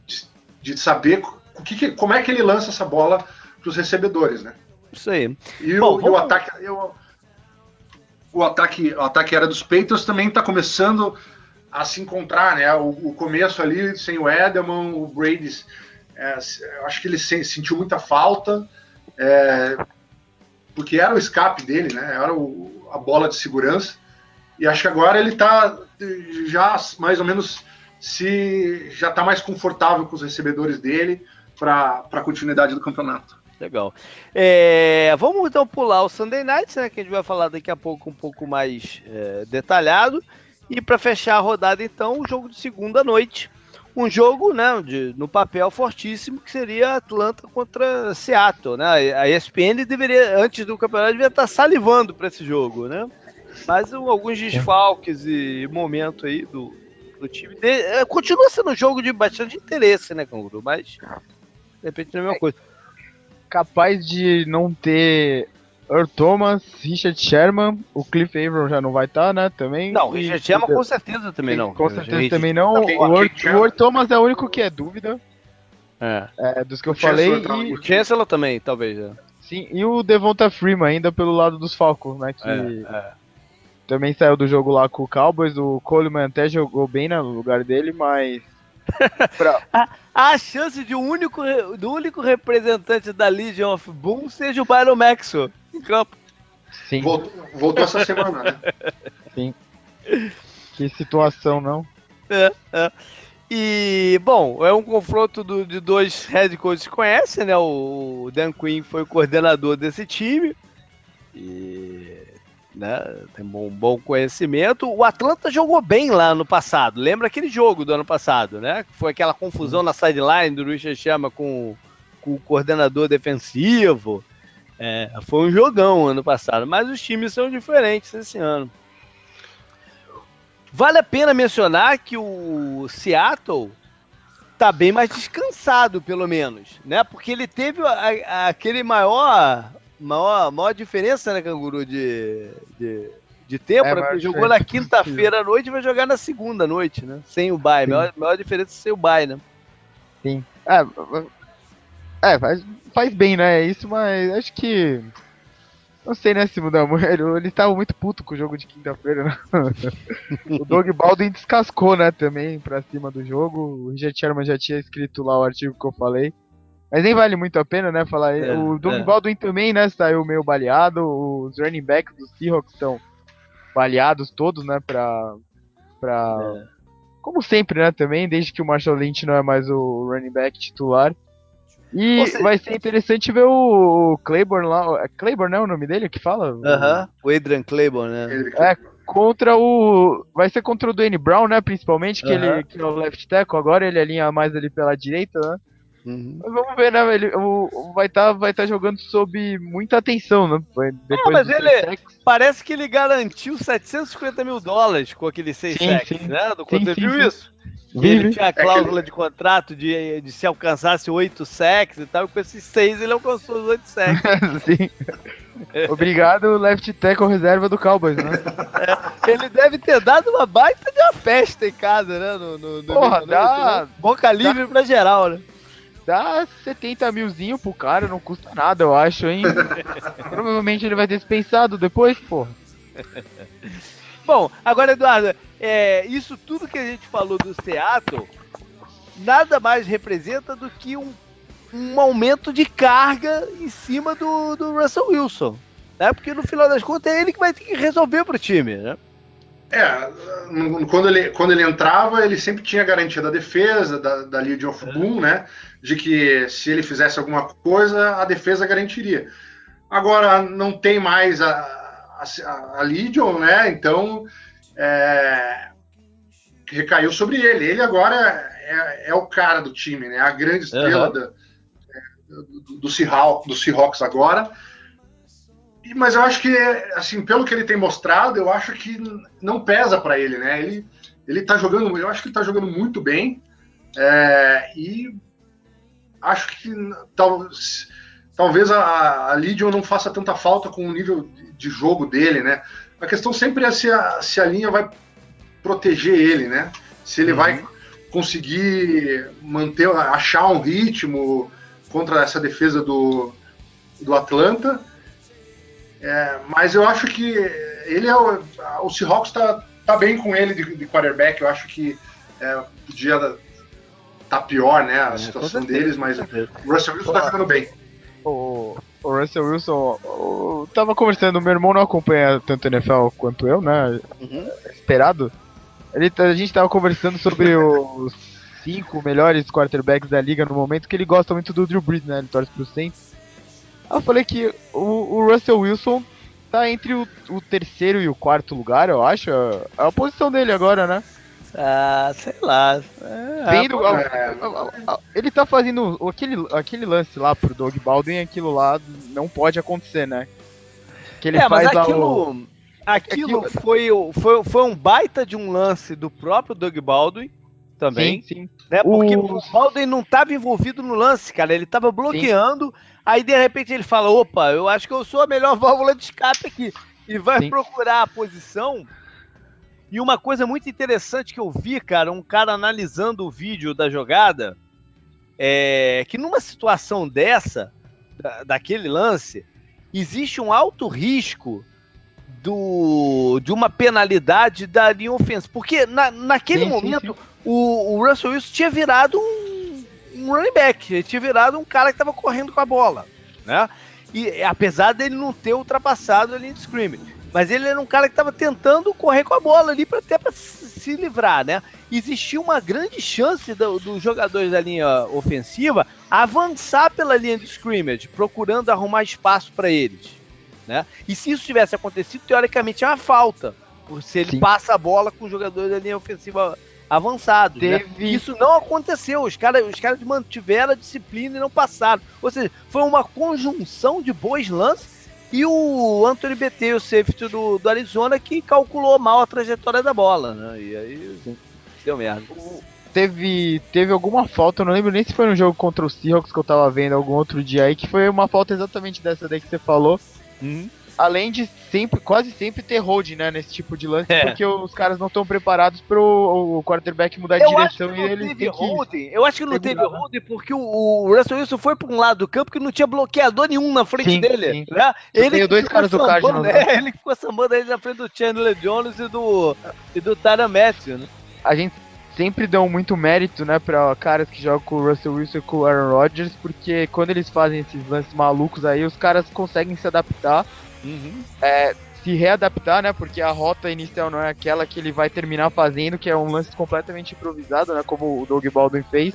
de, de saber que, que, como é que ele lança essa bola para os recebedores, né? Isso aí. E, Bom, o, vamos... e o, ataque. Eu, o ataque, o ataque era dos Patriots também está começando a se encontrar, né? O, o, começo ali sem o Edelman, o Brady, é, acho que ele se, sentiu muita falta, é, porque era o escape dele, né? Era o, a bola de segurança. E acho que agora ele está já mais ou menos se já está mais confortável com os recebedores dele para a continuidade do campeonato. Legal. É, vamos então pular o Sunday Night, né, que a gente vai falar daqui a pouco um pouco mais é, detalhado. E para fechar a rodada, então, o jogo de segunda noite. Um jogo, né, de, no papel fortíssimo, que seria Atlanta contra Seattle, né? A ESPN deveria, antes do campeonato, devia estar salivando para esse jogo, né? Mas um, alguns desfalques e momento aí do, do time. De, é, continua sendo um jogo de bastante interesse, né, Canguru? Mas de repente não é a mesma coisa. Capaz de não ter Earl Thomas, Richard Sherman, o Cliff Avon já não vai estar, tá, né? Também. Não, Richard Sherman com certeza também não. Com certeza Richard. também não. O, Earl, Thomas é o único que é dúvida. É. é dos que eu o falei. E... O Chancellor também, talvez. É. Sim, e o Devonta Freeman ainda pelo lado dos Falcons, né? Que é, é. também saiu do jogo lá com o Cowboys. O Coleman até jogou bem no lugar dele, mas pra... a, a, chance de um único, do único representante da Legion of Boom seja o Byron Maxwell em campo. Sim. Voltou, voltou essa semana, né? Sim. Que situação, não? É, é. E, bom, é um confronto do, de dois head coaches que conhecem, né? O Dan Quinn foi o coordenador desse time. E né? Tem um bom conhecimento. O Atlanta jogou bem lá no passado. Lembra aquele jogo do ano passado, né? Foi aquela confusão na sideline do Richard Chama com, com o coordenador defensivo. É, foi um jogão ano passado, mas os times são diferentes esse ano. Vale a pena mencionar que o Seattle tá bem mais descansado, pelo menos, né? Porque ele teve a, a, aquele maior, maior, maior diferença, né, Canguru, de, de, de tempo, é, né? Porque jogou na quinta-feira à noite e vai jogar na segunda noite, né? Sem o bye. Maior, maior diferença é sem o bye, né? Sim. É, é faz, faz bem, né? Isso, mas acho que não sei, né, se mudar ele, ele tava muito puto com o jogo de quinta-feira, né? <laughs> o Doug Baldwin descascou, né, também pra cima do jogo. O Richard Sherman já tinha escrito lá o artigo que eu falei. Mas nem vale muito a pena, né, falar. É, o Doug é. Baldwin também, né, saiu meio baleado. Os running backs do Seahawks estão baleados todos, né, pra. pra... É. Como sempre, né, também, desde que o Marshall Lynch não é mais o running back titular. E seja... vai ser interessante ver o Claiborne lá. É Claiborne, né? O nome dele que fala? Aham, uh -huh. o Adrian Claiborne, né? É, contra o. Vai ser contra o Dwayne Brown, né? Principalmente, que uh -huh. ele que é o left tackle. Agora ele alinha mais ali pela direita, né? Uhum. Mas vamos ver, né? Ele o, vai estar tá, vai tá jogando sob muita atenção, né? Depois Não, mas ele parece que ele garantiu 750 mil dólares com aquele 6 sacks, né? Do sim, sim, viu sim. isso? E ele tinha a cláusula de contrato de, de se alcançasse 8 sacks e tal, e com esses 6 ele alcançou os 8 sacks. <laughs> sim. Obrigado, left tackle reserva do Cowboys, né? É, ele deve ter dado uma baita de uma festa em casa, né? No, no, Porra, no, dá... Boca livre dá... pra geral, né? Dá 70 milzinho pro cara, não custa nada, eu acho, hein? <laughs> Provavelmente ele vai ter dispensado depois, porra. <laughs> Bom, agora, Eduardo, é, isso tudo que a gente falou do Seattle nada mais representa do que um, um aumento de carga em cima do, do Russell Wilson. Né? Porque no final das contas é ele que vai ter que resolver pro time, né? É, quando ele, quando ele entrava, ele sempre tinha garantia da defesa, da, da Legion of Boom, né? De que se ele fizesse alguma coisa, a defesa garantiria. Agora não tem mais a, a, a Legion, né? Então é, recaiu sobre ele. Ele agora é, é, o cara do time, né? A grande estrela uhum. da, do, do, Seahawks, do Seahawks agora mas eu acho que, assim, pelo que ele tem mostrado, eu acho que não pesa para ele, né? Ele, ele tá jogando, eu acho que ele tá jogando muito bem. É, e acho que tal, talvez a, a Legion não faça tanta falta com o nível de jogo dele, né? A questão sempre é se a, se a linha vai proteger ele, né? Se ele uhum. vai conseguir manter, achar um ritmo contra essa defesa do, do Atlanta é, mas eu acho que ele é o, o Seahawks está tá bem com ele de, de quarterback. Eu acho que é, podia estar tá pior, né, a é, situação deles, mas o Russell Wilson está jogando bem. O, o Russell Wilson, eu tava conversando, meu irmão não acompanha tanto NFL quanto eu, né? Uhum. Esperado. Ele, a gente tava conversando sobre <laughs> os cinco melhores quarterbacks da liga no momento, que ele gosta muito do Drew Brees, né? Ele torce pro Saints. Eu falei que o, o Russell Wilson tá entre o, o, terceiro e o quarto lugar, eu acho. É a posição dele agora, né? Ah, sei lá. É, Vendo, é, ele tá fazendo aquele, aquele lance lá pro Doug Baldwin, aquilo lá não pode acontecer, né? Que ele é, faz mas aquilo, o... aquilo, aquilo foi, foi, foi um baita de um lance do próprio Doug Baldwin também. Sim, sim. Né? Porque o, o Baldwin não estava envolvido no lance, cara. Ele estava bloqueando. Sim. Aí de repente ele fala: opa, eu acho que eu sou a melhor válvula de escape aqui. E vai sim. procurar a posição. E uma coisa muito interessante que eu vi, cara, um cara analisando o vídeo da jogada, é que numa situação dessa, da, daquele lance, existe um alto risco do, de uma penalidade da linha ofensa. Porque na, naquele sim, momento sim, sim. O, o, Russell Wilson tinha virado um, um running back, ele tinha virado um cara que estava correndo com a bola. Né? E apesar dele não ter ultrapassado a linha de scrimmage. Mas ele era um cara que estava tentando correr com a bola ali para até para se livrar, né? Existia uma grande chance dos do jogadores da linha ofensiva avançar pela linha de scrimmage, procurando arrumar espaço para eles. Né? E se isso tivesse acontecido, teoricamente é uma falta. Se ele Sim. passa a bola com os jogadores da linha ofensiva avançados. Né? Teve... Né? Isso não aconteceu. Os caras os cara mantiveram a disciplina e não passaram. Ou seja, foi uma conjunção de bons lances e o Anthony BT, o safety do, do Arizona, que calculou mal a trajetória da bola. Né? E aí deu merda. Teve, teve alguma falta, eu não lembro nem se foi no jogo contra o Seahawks que eu tava vendo algum outro dia aí, que foi uma falta exatamente dessa daí que você falou. Uhum. Além de sempre, quase sempre ter hold, né, nesse tipo de lance, É. porque os caras não estão preparados pro o quarterback mudar de Eu direção e não eles teve têm que. holding. Eu acho que não teve né? holding porque o, o Russell Wilson foi para um lado do campo que não tinha bloqueador nenhum na frente Sim, dele. sim. Né? Ele tem dois ficou caras do Cardinals, <laughs> né? é, ele que ficou sambando aí na frente do Chandler Jones e do, e do Tyra Matthew, né? A gente sempre dão muito mérito, né, pra caras que jogam com o Russell Wilson e com o Aaron Rodgers, porque quando eles fazem esses lances malucos aí, os caras conseguem se adaptar Uhum. se readaptar, né? Porque a rota inicial não é aquela que ele vai terminar fazendo, que é um lance completamente improvisado, né? Como o Doug Baldwin fez.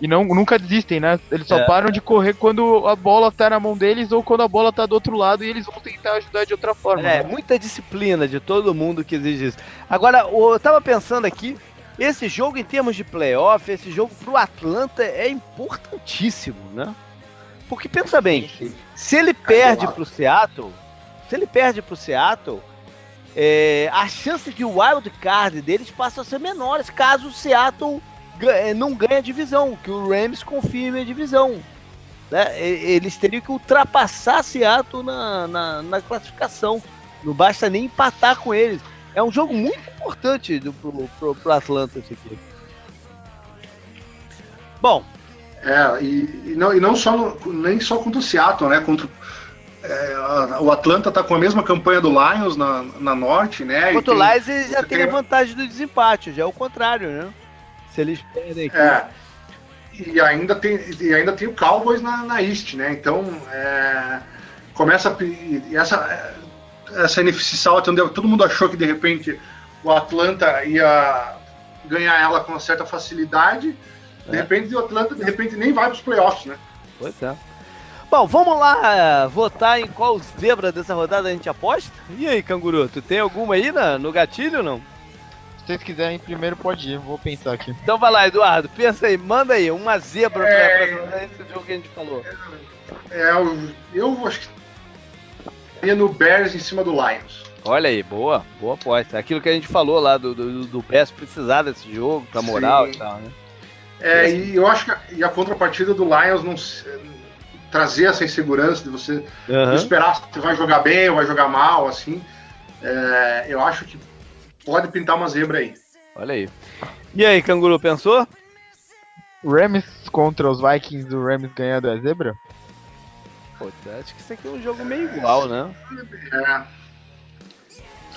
E não, nunca desistem, né? Eles só É. param de correr quando a bola tá na mão deles ou quando a bola tá do outro lado e eles vão tentar ajudar de outra forma. É, né? muita disciplina de todo mundo que exige isso. Agora, eu tava pensando aqui, esse jogo em termos de playoff, esse jogo pro Atlanta é importantíssimo, né? Porque pensa bem, se ele perde pro Seattle, se ele perde pro Seattle, é, a chance de o wild card deles passa a ser menores caso o Seattle eh, não ganhe a divisão, que o Rams confirme a divisão. Né? Eles teriam que ultrapassar Seattle na, na, na classificação. Não basta nem empatar com eles. É um jogo muito importante do, pro, pro, pro Atlanta esse aqui. Bom, É, e, e não, e não só no- nem só contra o Seattle, né? Contra, é, a- o Atlanta tá com a mesma campanha do Lions na, na norte, né? contra o Lions eles já tem tem- a vantagem do desempate, já é o contrário, né? Se eles perdem aqui. É. E ainda tem, e ainda tem o Cowboys na, na East, né? Então, é, começa a, essa, essa NFC South, onde todo mundo achou que de repente o Atlanta ia ganhar ela com uma certa facilidade, de É. repente o Atlanta de repente nem vai para os playoffs, né? Pois é. Bom, vamos lá votar em qual zebra dessa rodada a gente aposta? E aí, canguru, tu tem alguma aí na, no gatilho ou não? Se vocês quiserem, primeiro pode ir, vou pensar aqui. Então vai lá, Eduardo, pensa aí, manda aí, uma zebra É. pra, pra esse jogo que a gente falou. É, eu, eu acho que ia no Bears em cima do Lions. Olha aí, boa, boa aposta. Aquilo que a gente falou lá do, do, do Best precisar desse jogo, pra moral Sim. e tal, né? É, e eu acho que a, e a contrapartida do Lions não se- trazer essa insegurança de você Aham. esperar se vai jogar bem ou vai jogar mal, assim. É, eu acho que pode pintar uma zebra aí. Olha aí. E aí, canguru, pensou? Rams contra os Vikings, do Rams ganhando a zebra? Pô, acho que isso aqui é um jogo meio igual, né? É,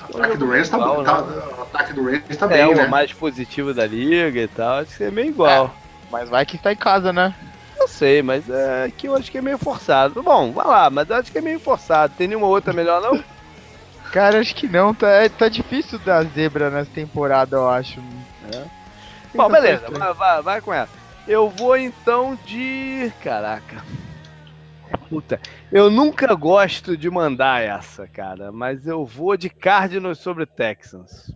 ataque do Rams tá, igual, bom, tá- né? o ataque do Rams tá É, bem, o né? mais positivo da liga e tal, acho que é meio igual. Mas Vikings tá em casa, né? Não sei, mas é que eu acho que é meio forçado. Bom, vai lá, mas eu acho que é meio forçado. Tem nenhuma outra melhor, não? <laughs> Cara, acho que não, tá, é- tá difícil dar zebra nessa temporada, eu acho. Bom, Tentação beleza, vai, vai, vai com ela. Eu vou então de. Caraca. Puta, eu nunca gosto de mandar essa, cara, mas eu vou de Cardinals sobre Texans.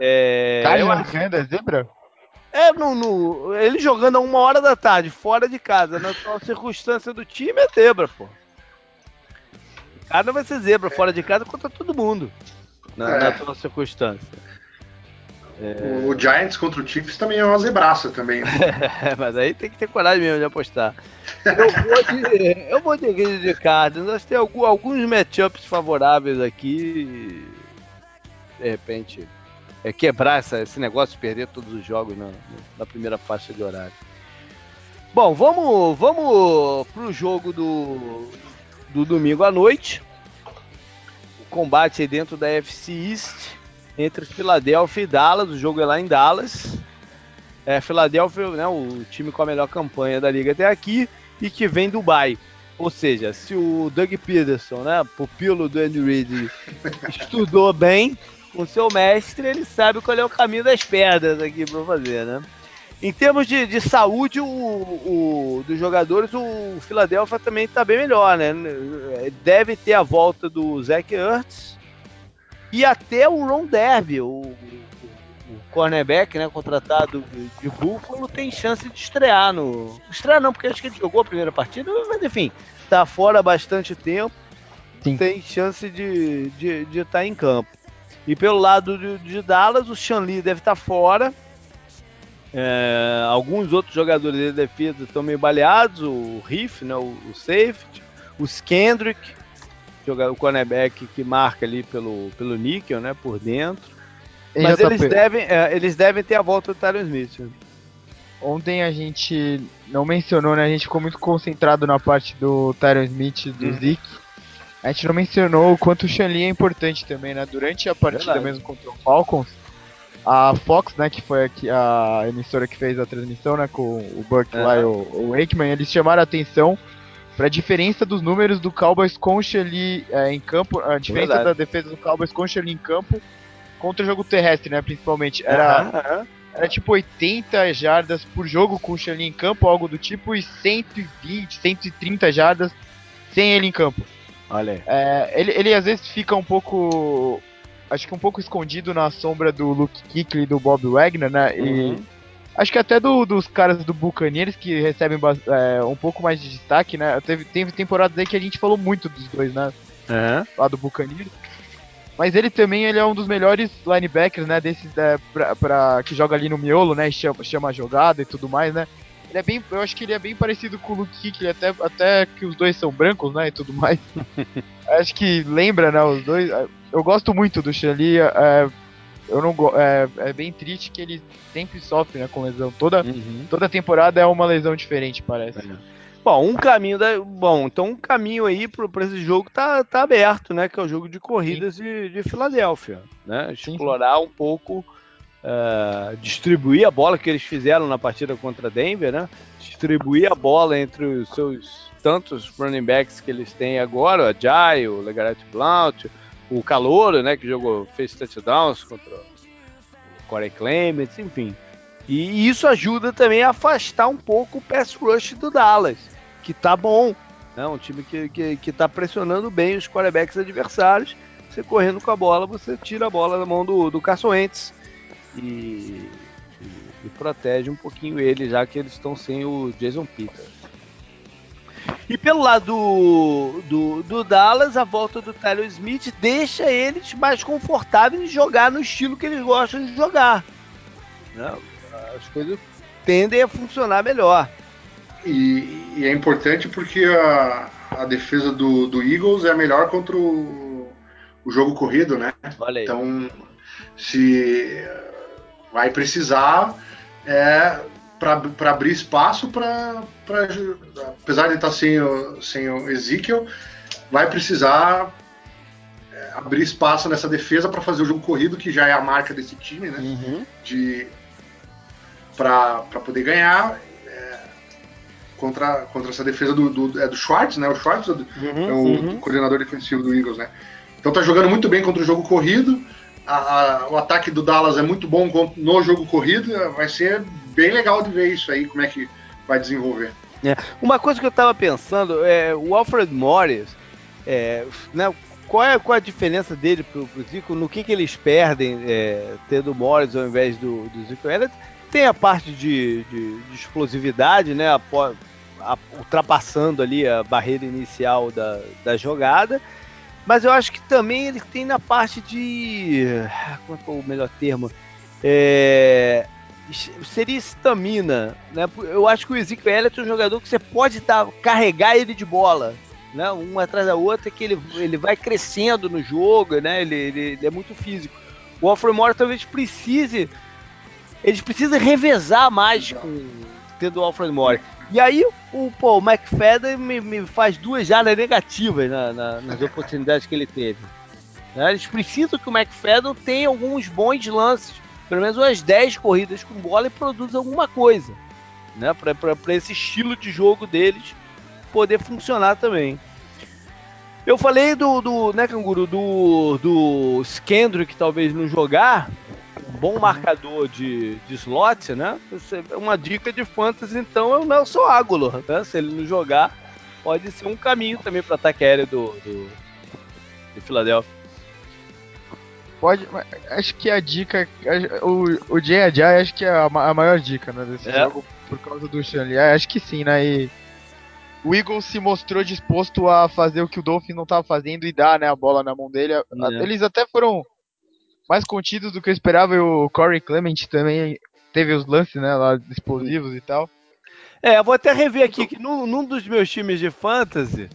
É, Cardinals acho- a zebra? é no, no- ele jogando a uma hora da tarde, fora de casa, na atual circunstância do time, é zebra, pô. O cara vai ser zebra fora de casa contra todo mundo. Na, É. na atual circunstância. O, o Giants contra o Chiefs também é uma zebraça também. né? É, <laughs> mas aí tem que ter coragem mesmo de apostar. Eu vou de, eu de Cardinals. Nós temos alguns matchups favoráveis aqui. De repente, é quebrar essa- esse negócio de perder todos os jogos na, na primeira faixa de horário. Bom, vamos, vamos pro jogo do, do domingo à noite. O combate aí dentro da FC East entre Filadélfia e Dallas. O jogo é lá em Dallas. É, Filadélfia, né, o time com a melhor campanha da liga até aqui e que vem do Dubai. Ou seja, se o Doug Peterson, né, pupilo do Andy Reid, <laughs> estudou bem com seu mestre, ele sabe qual é o caminho das pedras aqui para fazer, né? Em termos de, de saúde o, o- dos jogadores, o Philadelphia também está bem melhor, né? Deve ter a volta do Zach Ertz e até o Ron Derby, o, cornerback, né, contratado de Buffalo, tem chance de estrear no... Estrear não, porque acho que ele jogou a primeira partida, mas enfim, tá fora há bastante tempo, Sim. tem chance de estar de, de estar em campo. E pelo lado de, de Dallas, o Shanley deve estar fora. É, alguns outros jogadores de defesa estão meio baleados, o Riff, né, o, o safety, o Skendrick, o cornerback que marca ali pelo, pelo níquel, né, por dentro. Mas eles devem, é, eles devem ter a volta do Tyron Smith. Ontem a gente não mencionou, né? A gente ficou muito concentrado na parte do Tyron Smith, do hum. Zeke. A gente não mencionou o quanto o Shanley é importante também, né? Durante a partida Verdade. mesmo contra o Falcons, a Fox, né, que foi a, a emissora que fez a transmissão, né, com o Burke lá e o, o Wakeman, eles chamaram a atenção para a diferença dos números do Cowboys o Shelly é, em campo, a diferença Verdade. da defesa do Cowboys o Shelly em campo contra o jogo terrestre, né, principalmente. Era, era tipo 80 jardas por jogo com o Shelly em campo, algo do tipo, e 120, 130 jardas sem ele em campo. Olha. É, ele, ele às vezes fica um pouco acho que um pouco escondido na sombra do Luke Kuechly e do Bob Wagner, né? Uhum. Acho que até do, dos caras do Buccaneers que recebem é, um pouco mais de destaque, né? Teve, teve temporadas aí que a gente falou muito dos dois, né? Uhum. Lá do Buccaneers. Mas ele também ele é um dos melhores linebackers, né? Desses é, pra, pra, que joga ali no miolo, né? Chama, chama a jogada e tudo mais, né? Ele é bem, eu acho que ele é bem parecido com o Luke Kuechly, até, até que os dois são brancos, né? E tudo mais. <laughs> acho que lembra, né? Os dois eu gosto muito do Shelly. É, eu não é, é bem triste que ele sempre sofre né, com lesão. Toda, uhum. toda temporada é uma lesão diferente, parece. É. Bom, um caminho da. Bom, então um caminho aí para esse jogo tá, tá aberto, né? Que é o jogo de corridas de, de Filadélfia. Né? Explorar sim, um pouco. Uh, distribuir a bola que eles fizeram na partida contra Denver, né? Distribuir a bola entre os seus tantos running backs que eles têm agora, a Jai, o Legarette Blount, o Calouro, né, que jogou, fez touchdowns contra o Corey Clements, enfim. E isso ajuda também a afastar um pouco o pass rush do Dallas, que tá bom. Né? Um time que, que, que tá pressionando bem os quarterbacks adversários. Você correndo com a bola, você tira a bola da mão do, do Carson Wentz e, e, e protege um pouquinho ele, já que eles estão sem o Jason Peters. E pelo lado do, do, do, Dallas, a volta do Tyler Smith deixa eles mais confortáveis em jogar no estilo que eles gostam de jogar. Né? As coisas tendem a funcionar melhor. E, e é importante porque a, a defesa do, do, Eagles é a melhor contra o, o jogo corrido, né? Então, se vai precisar é, para abrir espaço para. Apesar de estar sem o, sem o Ezekiel, vai precisar é, abrir espaço nessa defesa para fazer o jogo corrido, que já é a marca desse time, né? Uhum. De, para poder ganhar é, contra, contra essa defesa do, do, é do Schwartz, né? O Schwartz é, uhum, é o uhum. coordenador defensivo do Eagles, né? Então tá jogando muito bem contra o jogo corrido. A, a, o ataque do Dallas é muito bom no jogo corrido. Vai ser bem legal de ver isso aí, como é que vai desenvolver. É. Uma coisa que eu estava pensando, é, o Alfred Morris, é, né, qual, é, qual é a diferença dele pro, pro Zico? No que, que eles perdem é, tendo o Morris ao invés do, do Zico? Ela tem a parte de, de, de explosividade, né, a, a, ultrapassando ali a barreira inicial da, da jogada, mas eu acho que também ele tem na parte de. É, é o melhor termo? É, seria estamina, né? Eu acho que o Elliott é um jogador que você pode dar, carregar ele de bola, né? Um atrás da outra, que ele, ele vai crescendo no jogo, né? Ele, ele, ele é muito físico. O Alfred Morris talvez precise, eles precisam revezar mais com tendo o Alfred Morris. E aí o, pô, o McFadden me, me faz duas jardas negativas na, na, nas oportunidades que ele teve. Né? Eles precisam que o McFadden tenha alguns bons lances pelo menos umas 10 corridas com bola e produz alguma coisa, né? Para esse estilo de jogo deles poder funcionar também. Eu falei do, do né, Canguru, do, do Skendrick talvez não jogar, um bom marcador de, de slot, né? Uma dica de fantasy, então, é o Nelson Aguilar, né? Se ele não jogar, pode ser um caminho também para ataque aéreo do, do, de Filadélfia. Pode. Acho que a dica. O, o Jay Jai acho que é a, a maior dica, né? Desse é. jogo por causa do Shanley. Acho que sim, né? E o Eagles se mostrou disposto a fazer o que o Dolphins não estava fazendo e dar né, a bola na mão dele. É. Eles até foram mais contidos do que eu esperava. E o Corey Clement também teve os lances, né, lá explosivos e tal. É, eu vou até rever aqui que num, num dos meus times de fantasy,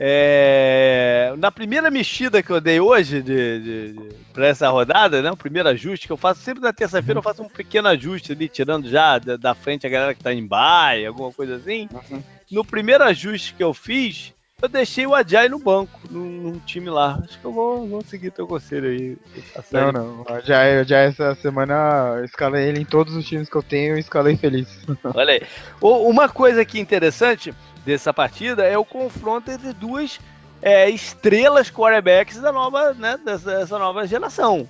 é, na primeira mexida que eu dei hoje de, de, de para essa rodada, né? O primeiro ajuste que eu faço sempre na terça-feira, eu faço um pequeno ajuste ali, tirando já da, da frente a galera que tá em baia, alguma coisa assim. Uhum. No primeiro ajuste que eu fiz, eu deixei o Ajay no banco, num, num, time lá. Acho que eu vou, vou seguir teu conselho aí. Tá não, não. O Ajay, Ajay essa semana eu escalei ele em todos os times que eu tenho e escalei feliz. Olha aí. Uma coisa aqui interessante dessa partida é o confronto entre duas é, estrelas quarterbacks da nova, né, dessa, dessa nova geração.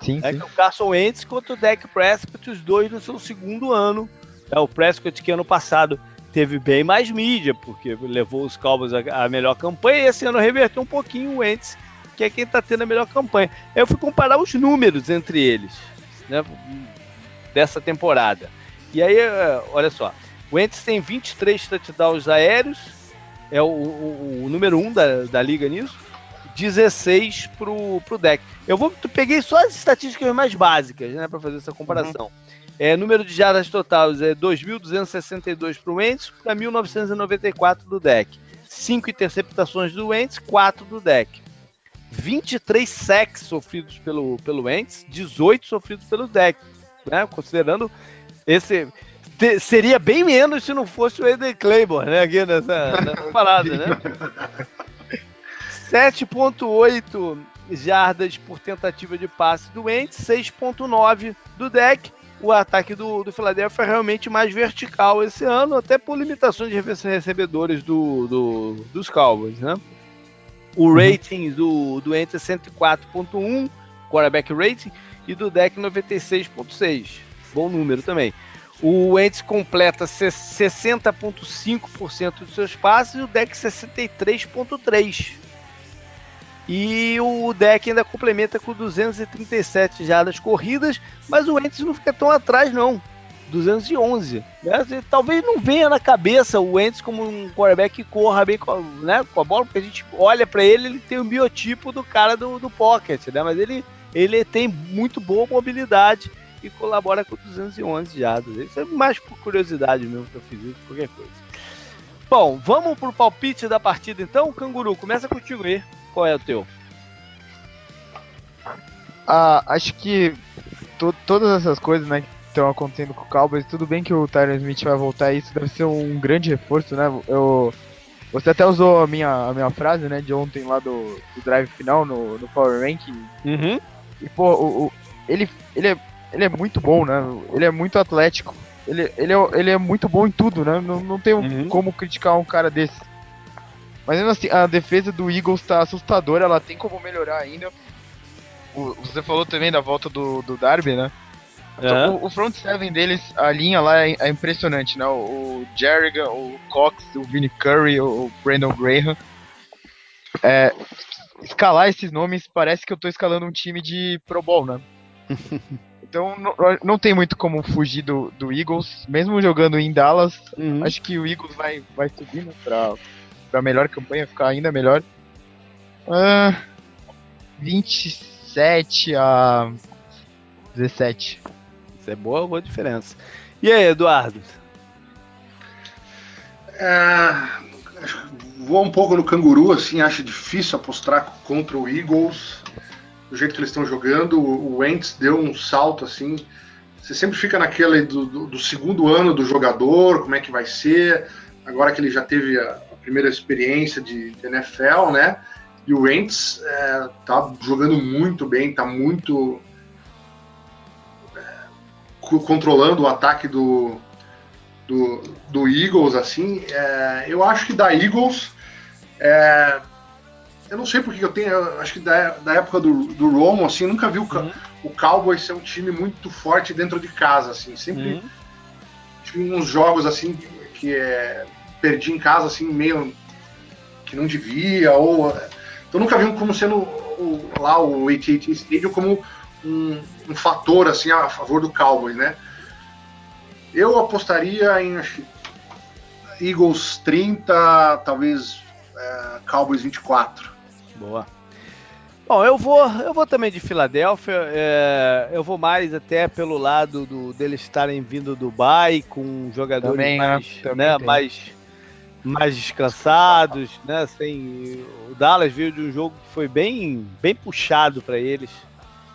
Sim, é sim. o Carson Wentz contra o Dak Prescott, os dois no seu segundo ano. É, o Prescott que ano passado teve bem mais mídia, porque levou os Cowboys à melhor campanha, e esse ano reverteu um pouquinho o Wentz, que é quem está tendo a melhor campanha. Eu fui comparar os números entre eles, né, dessa temporada. E aí, é, olha só, o Wentz tem 23 touchdowns aéreos, é o, o, o número 1 um da, da liga nisso, 16 pro, pro deck. Eu vou, peguei só as estatísticas mais básicas, né, para fazer essa comparação. Uhum. É, número de jardas totais é 2.262 para o Wentz para 1.994 do deck. 5 interceptações do Wentz, 4 do deck. 23 sacks sofridos pelo, pelo Wentz, 18 sofridos pelo deck. Né? Considerando esse. Te, seria bem menos se não fosse o Eden Claymore, né? Aqui nessa, nessa parada, né? 7.8 jardas por tentativa de passe do Wentz, 6.9 do deck o ataque do, do Philadelphia é realmente mais vertical esse ano, até por limitações de recebedores do, do dos Cowboys, né? O uhum. rating do, do Enter é 104.1, quarterback rating, e do deck 96.6. Bom número também. O Ents completa 60,5% dos seus passes e o deck 63,3%. E o deck ainda complementa com 237 jardas corridas, mas o Wentz não fica tão atrás não. 211. Né? Talvez não venha na cabeça o Wentz como um quarterback que corra bem com, né, com a bola, porque a gente olha para ele, ele tem o biotipo do cara do, do pocket, né? Mas ele, ele tem muito boa mobilidade e colabora com 211 jardas. Isso é mais por curiosidade mesmo que eu fiz isso, qualquer coisa. Bom, vamos pro palpite da partida então. Canguru, começa contigo aí. Qual é o teu? Ah, acho que to todas essas coisas, né, que estão acontecendo com o Cowboys, tudo bem que o Tyron Smith vai voltar, isso deve ser um grande reforço, né? Eu, você até usou a minha, a minha frase, né, de ontem lá do, do drive final no, no Power Ranking. Uhum. E, pô, o, o, ele, ele, é, ele é muito bom, né? Ele é muito atlético. Ele, ele, é, ele é muito bom em tudo, né? Não, não tem uhum. como criticar um cara desse. Mas ainda assim, a defesa do Eagles tá assustadora, ela tem como melhorar ainda. O, você falou também da volta do, do Darby, né? Uhum. O, o, front seven deles, a linha lá é, é impressionante, né? O, o Jerrigan, o Cox, o Vinnie Curry, o, o Brandon Graham. É, escalar esses nomes parece que eu tô escalando um time de Pro Bowl, né? <laughs> então não, não tem muito como fugir do, do Eagles, mesmo jogando em Dallas. Uhum. Acho que o Eagles vai, vai subir né, pra, pra melhor campanha, ficar ainda melhor. Uh, 27 a 17. Isso é boa, boa diferença. E aí, Eduardo? É, vou um pouco no canguru, assim, acho difícil apostar contra o Eagles. Do jeito que eles estão jogando, o Wentz deu um salto assim. Você sempre fica naquele do, do, do, segundo ano do jogador, como é que vai ser. Agora que ele já teve a, primeira experiência de, de NFL, né? E o Wentz é, tá jogando muito bem, tá muito é, controlando o ataque do, do, do Eagles, assim. É, eu acho que da Eagles, é, eu não sei porque eu tenho, eu acho que da, da época do, do Romo, assim, nunca vi o, uhum. o Cowboys ser um time muito forte dentro de casa, assim. Sempre uhum. tinha uns jogos, assim, que é perdi em casa assim meio que não devia ou então nunca vi como sendo o, lá o AT&T Stadium como um, um, fator assim a favor do Cowboys, né? Eu apostaria em Eagles 30, talvez é, Cowboys 24. Boa. Bom, eu vou, eu vou também de Filadélfia. É, eu vou mais até pelo lado do, deles estarem vindo do Dubai com jogadores Também, né? mais, né, tem. mais, mais descansados, né? Sem, o Dallas veio de um jogo que foi bem, bem puxado para eles.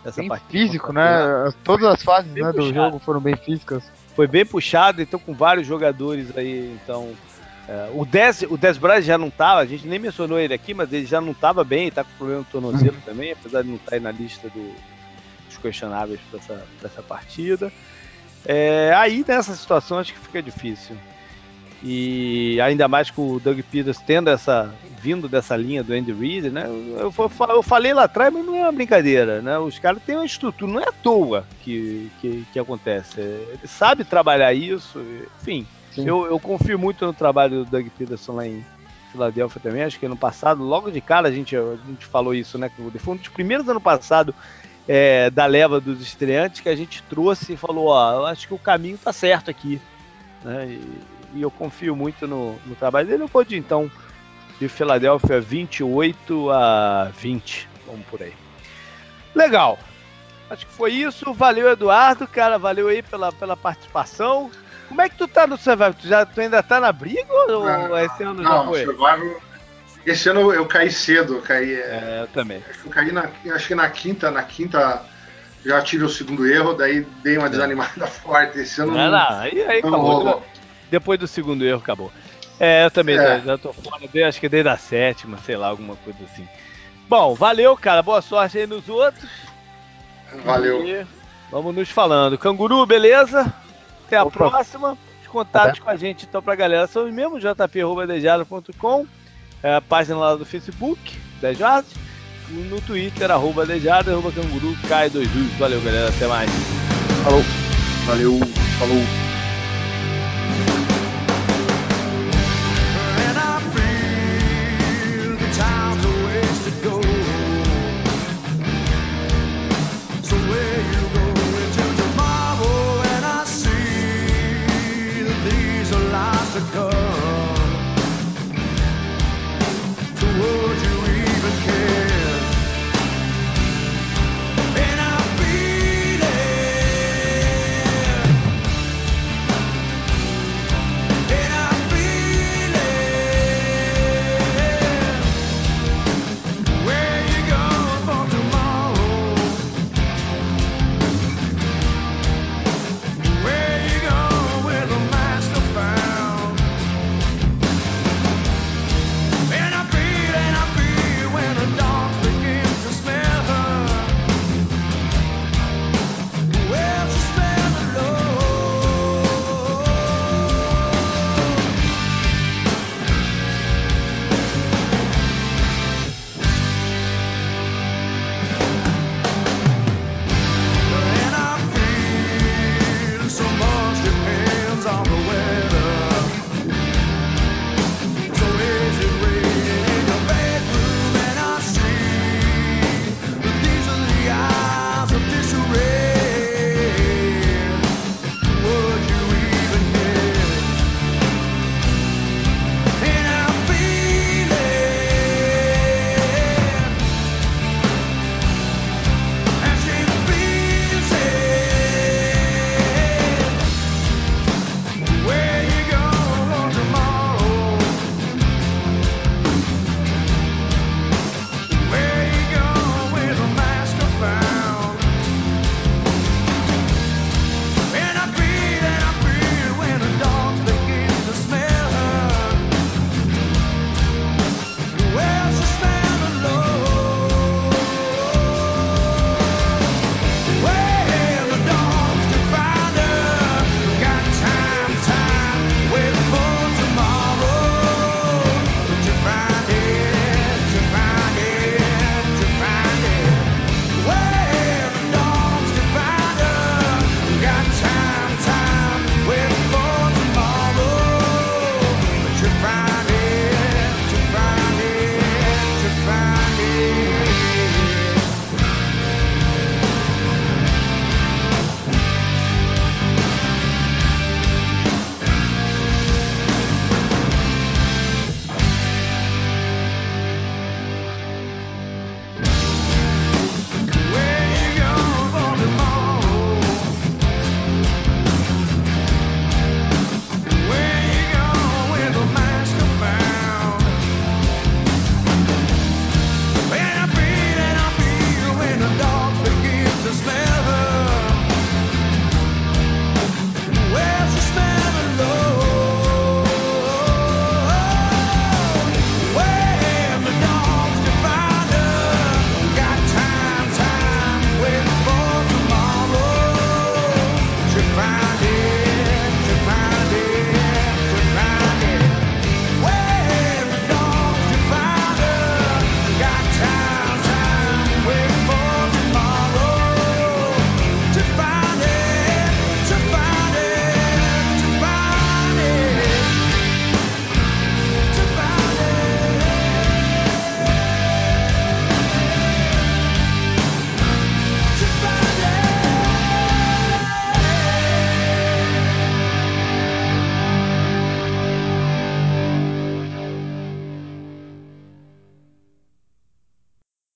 Essa Bem partida físico, né? Todas as fases né, do jogo foram bem físicas. Foi bem puxado, então com vários jogadores aí, então é, o Dez, o Dez Bryant já não tava, a gente nem mencionou ele aqui, mas ele já não tava bem, tá com problema no tornozelo também, apesar de não estar aí na lista do- dos questionáveis para essa, pra essa partida. É, aí nessa situação acho que fica difícil. E ainda mais com o Doug Peters tendo essa vindo dessa linha do Andy Reid, né? Eu, fa- eu falei lá atrás, mas não é uma brincadeira, né? Os caras têm uma estrutura, não é à toa que, que, que acontece. Ele sabe trabalhar isso, enfim. Eu, eu confio muito no trabalho do Doug Peterson lá em Filadélfia também. Acho que ano passado, logo de cara, a gente, a gente falou isso, né? Foi um dos primeiros ano passado é, da leva dos estreantes que a gente trouxe e falou: Ó, acho que o caminho tá certo aqui. Né? E, e eu confio muito no, no trabalho dele. Eu vou de então de Filadélfia 28 a 20. Vamos por aí. Legal. Acho que foi isso. Valeu, Eduardo, cara. Valeu aí pela, pela participação. Como é que tu tá no Survivor? Tu, já, tu ainda tá na briga ou Não, esse ano já Não, foi? Survival. Esse ano eu caí cedo, eu caí. é, É, eu também. Acho que eu caí na, acho que na quinta, na quinta já tive o segundo erro, daí dei uma desanimada <laughs> forte. Esse ano Não, não, aí, aí não acabou. rolou. Depois do segundo erro, acabou. É, eu também É. já, já tô fora, desde- acho que desde a sétima, sei lá, alguma coisa assim. Bom, valeu, cara. Boa sorte aí nos outros. Valeu. E vamos nos falando. Canguru, beleza? Até a Opa. próxima. Os contatos com a gente então pra galera são os mesmos, jp.dejado.com, é a página lá do Facebook, Dejados, no Twitter, arroba Dejado, arroba Canguru, cai dois U's. Valeu, galera. Até mais. Falou. Valeu. Falou.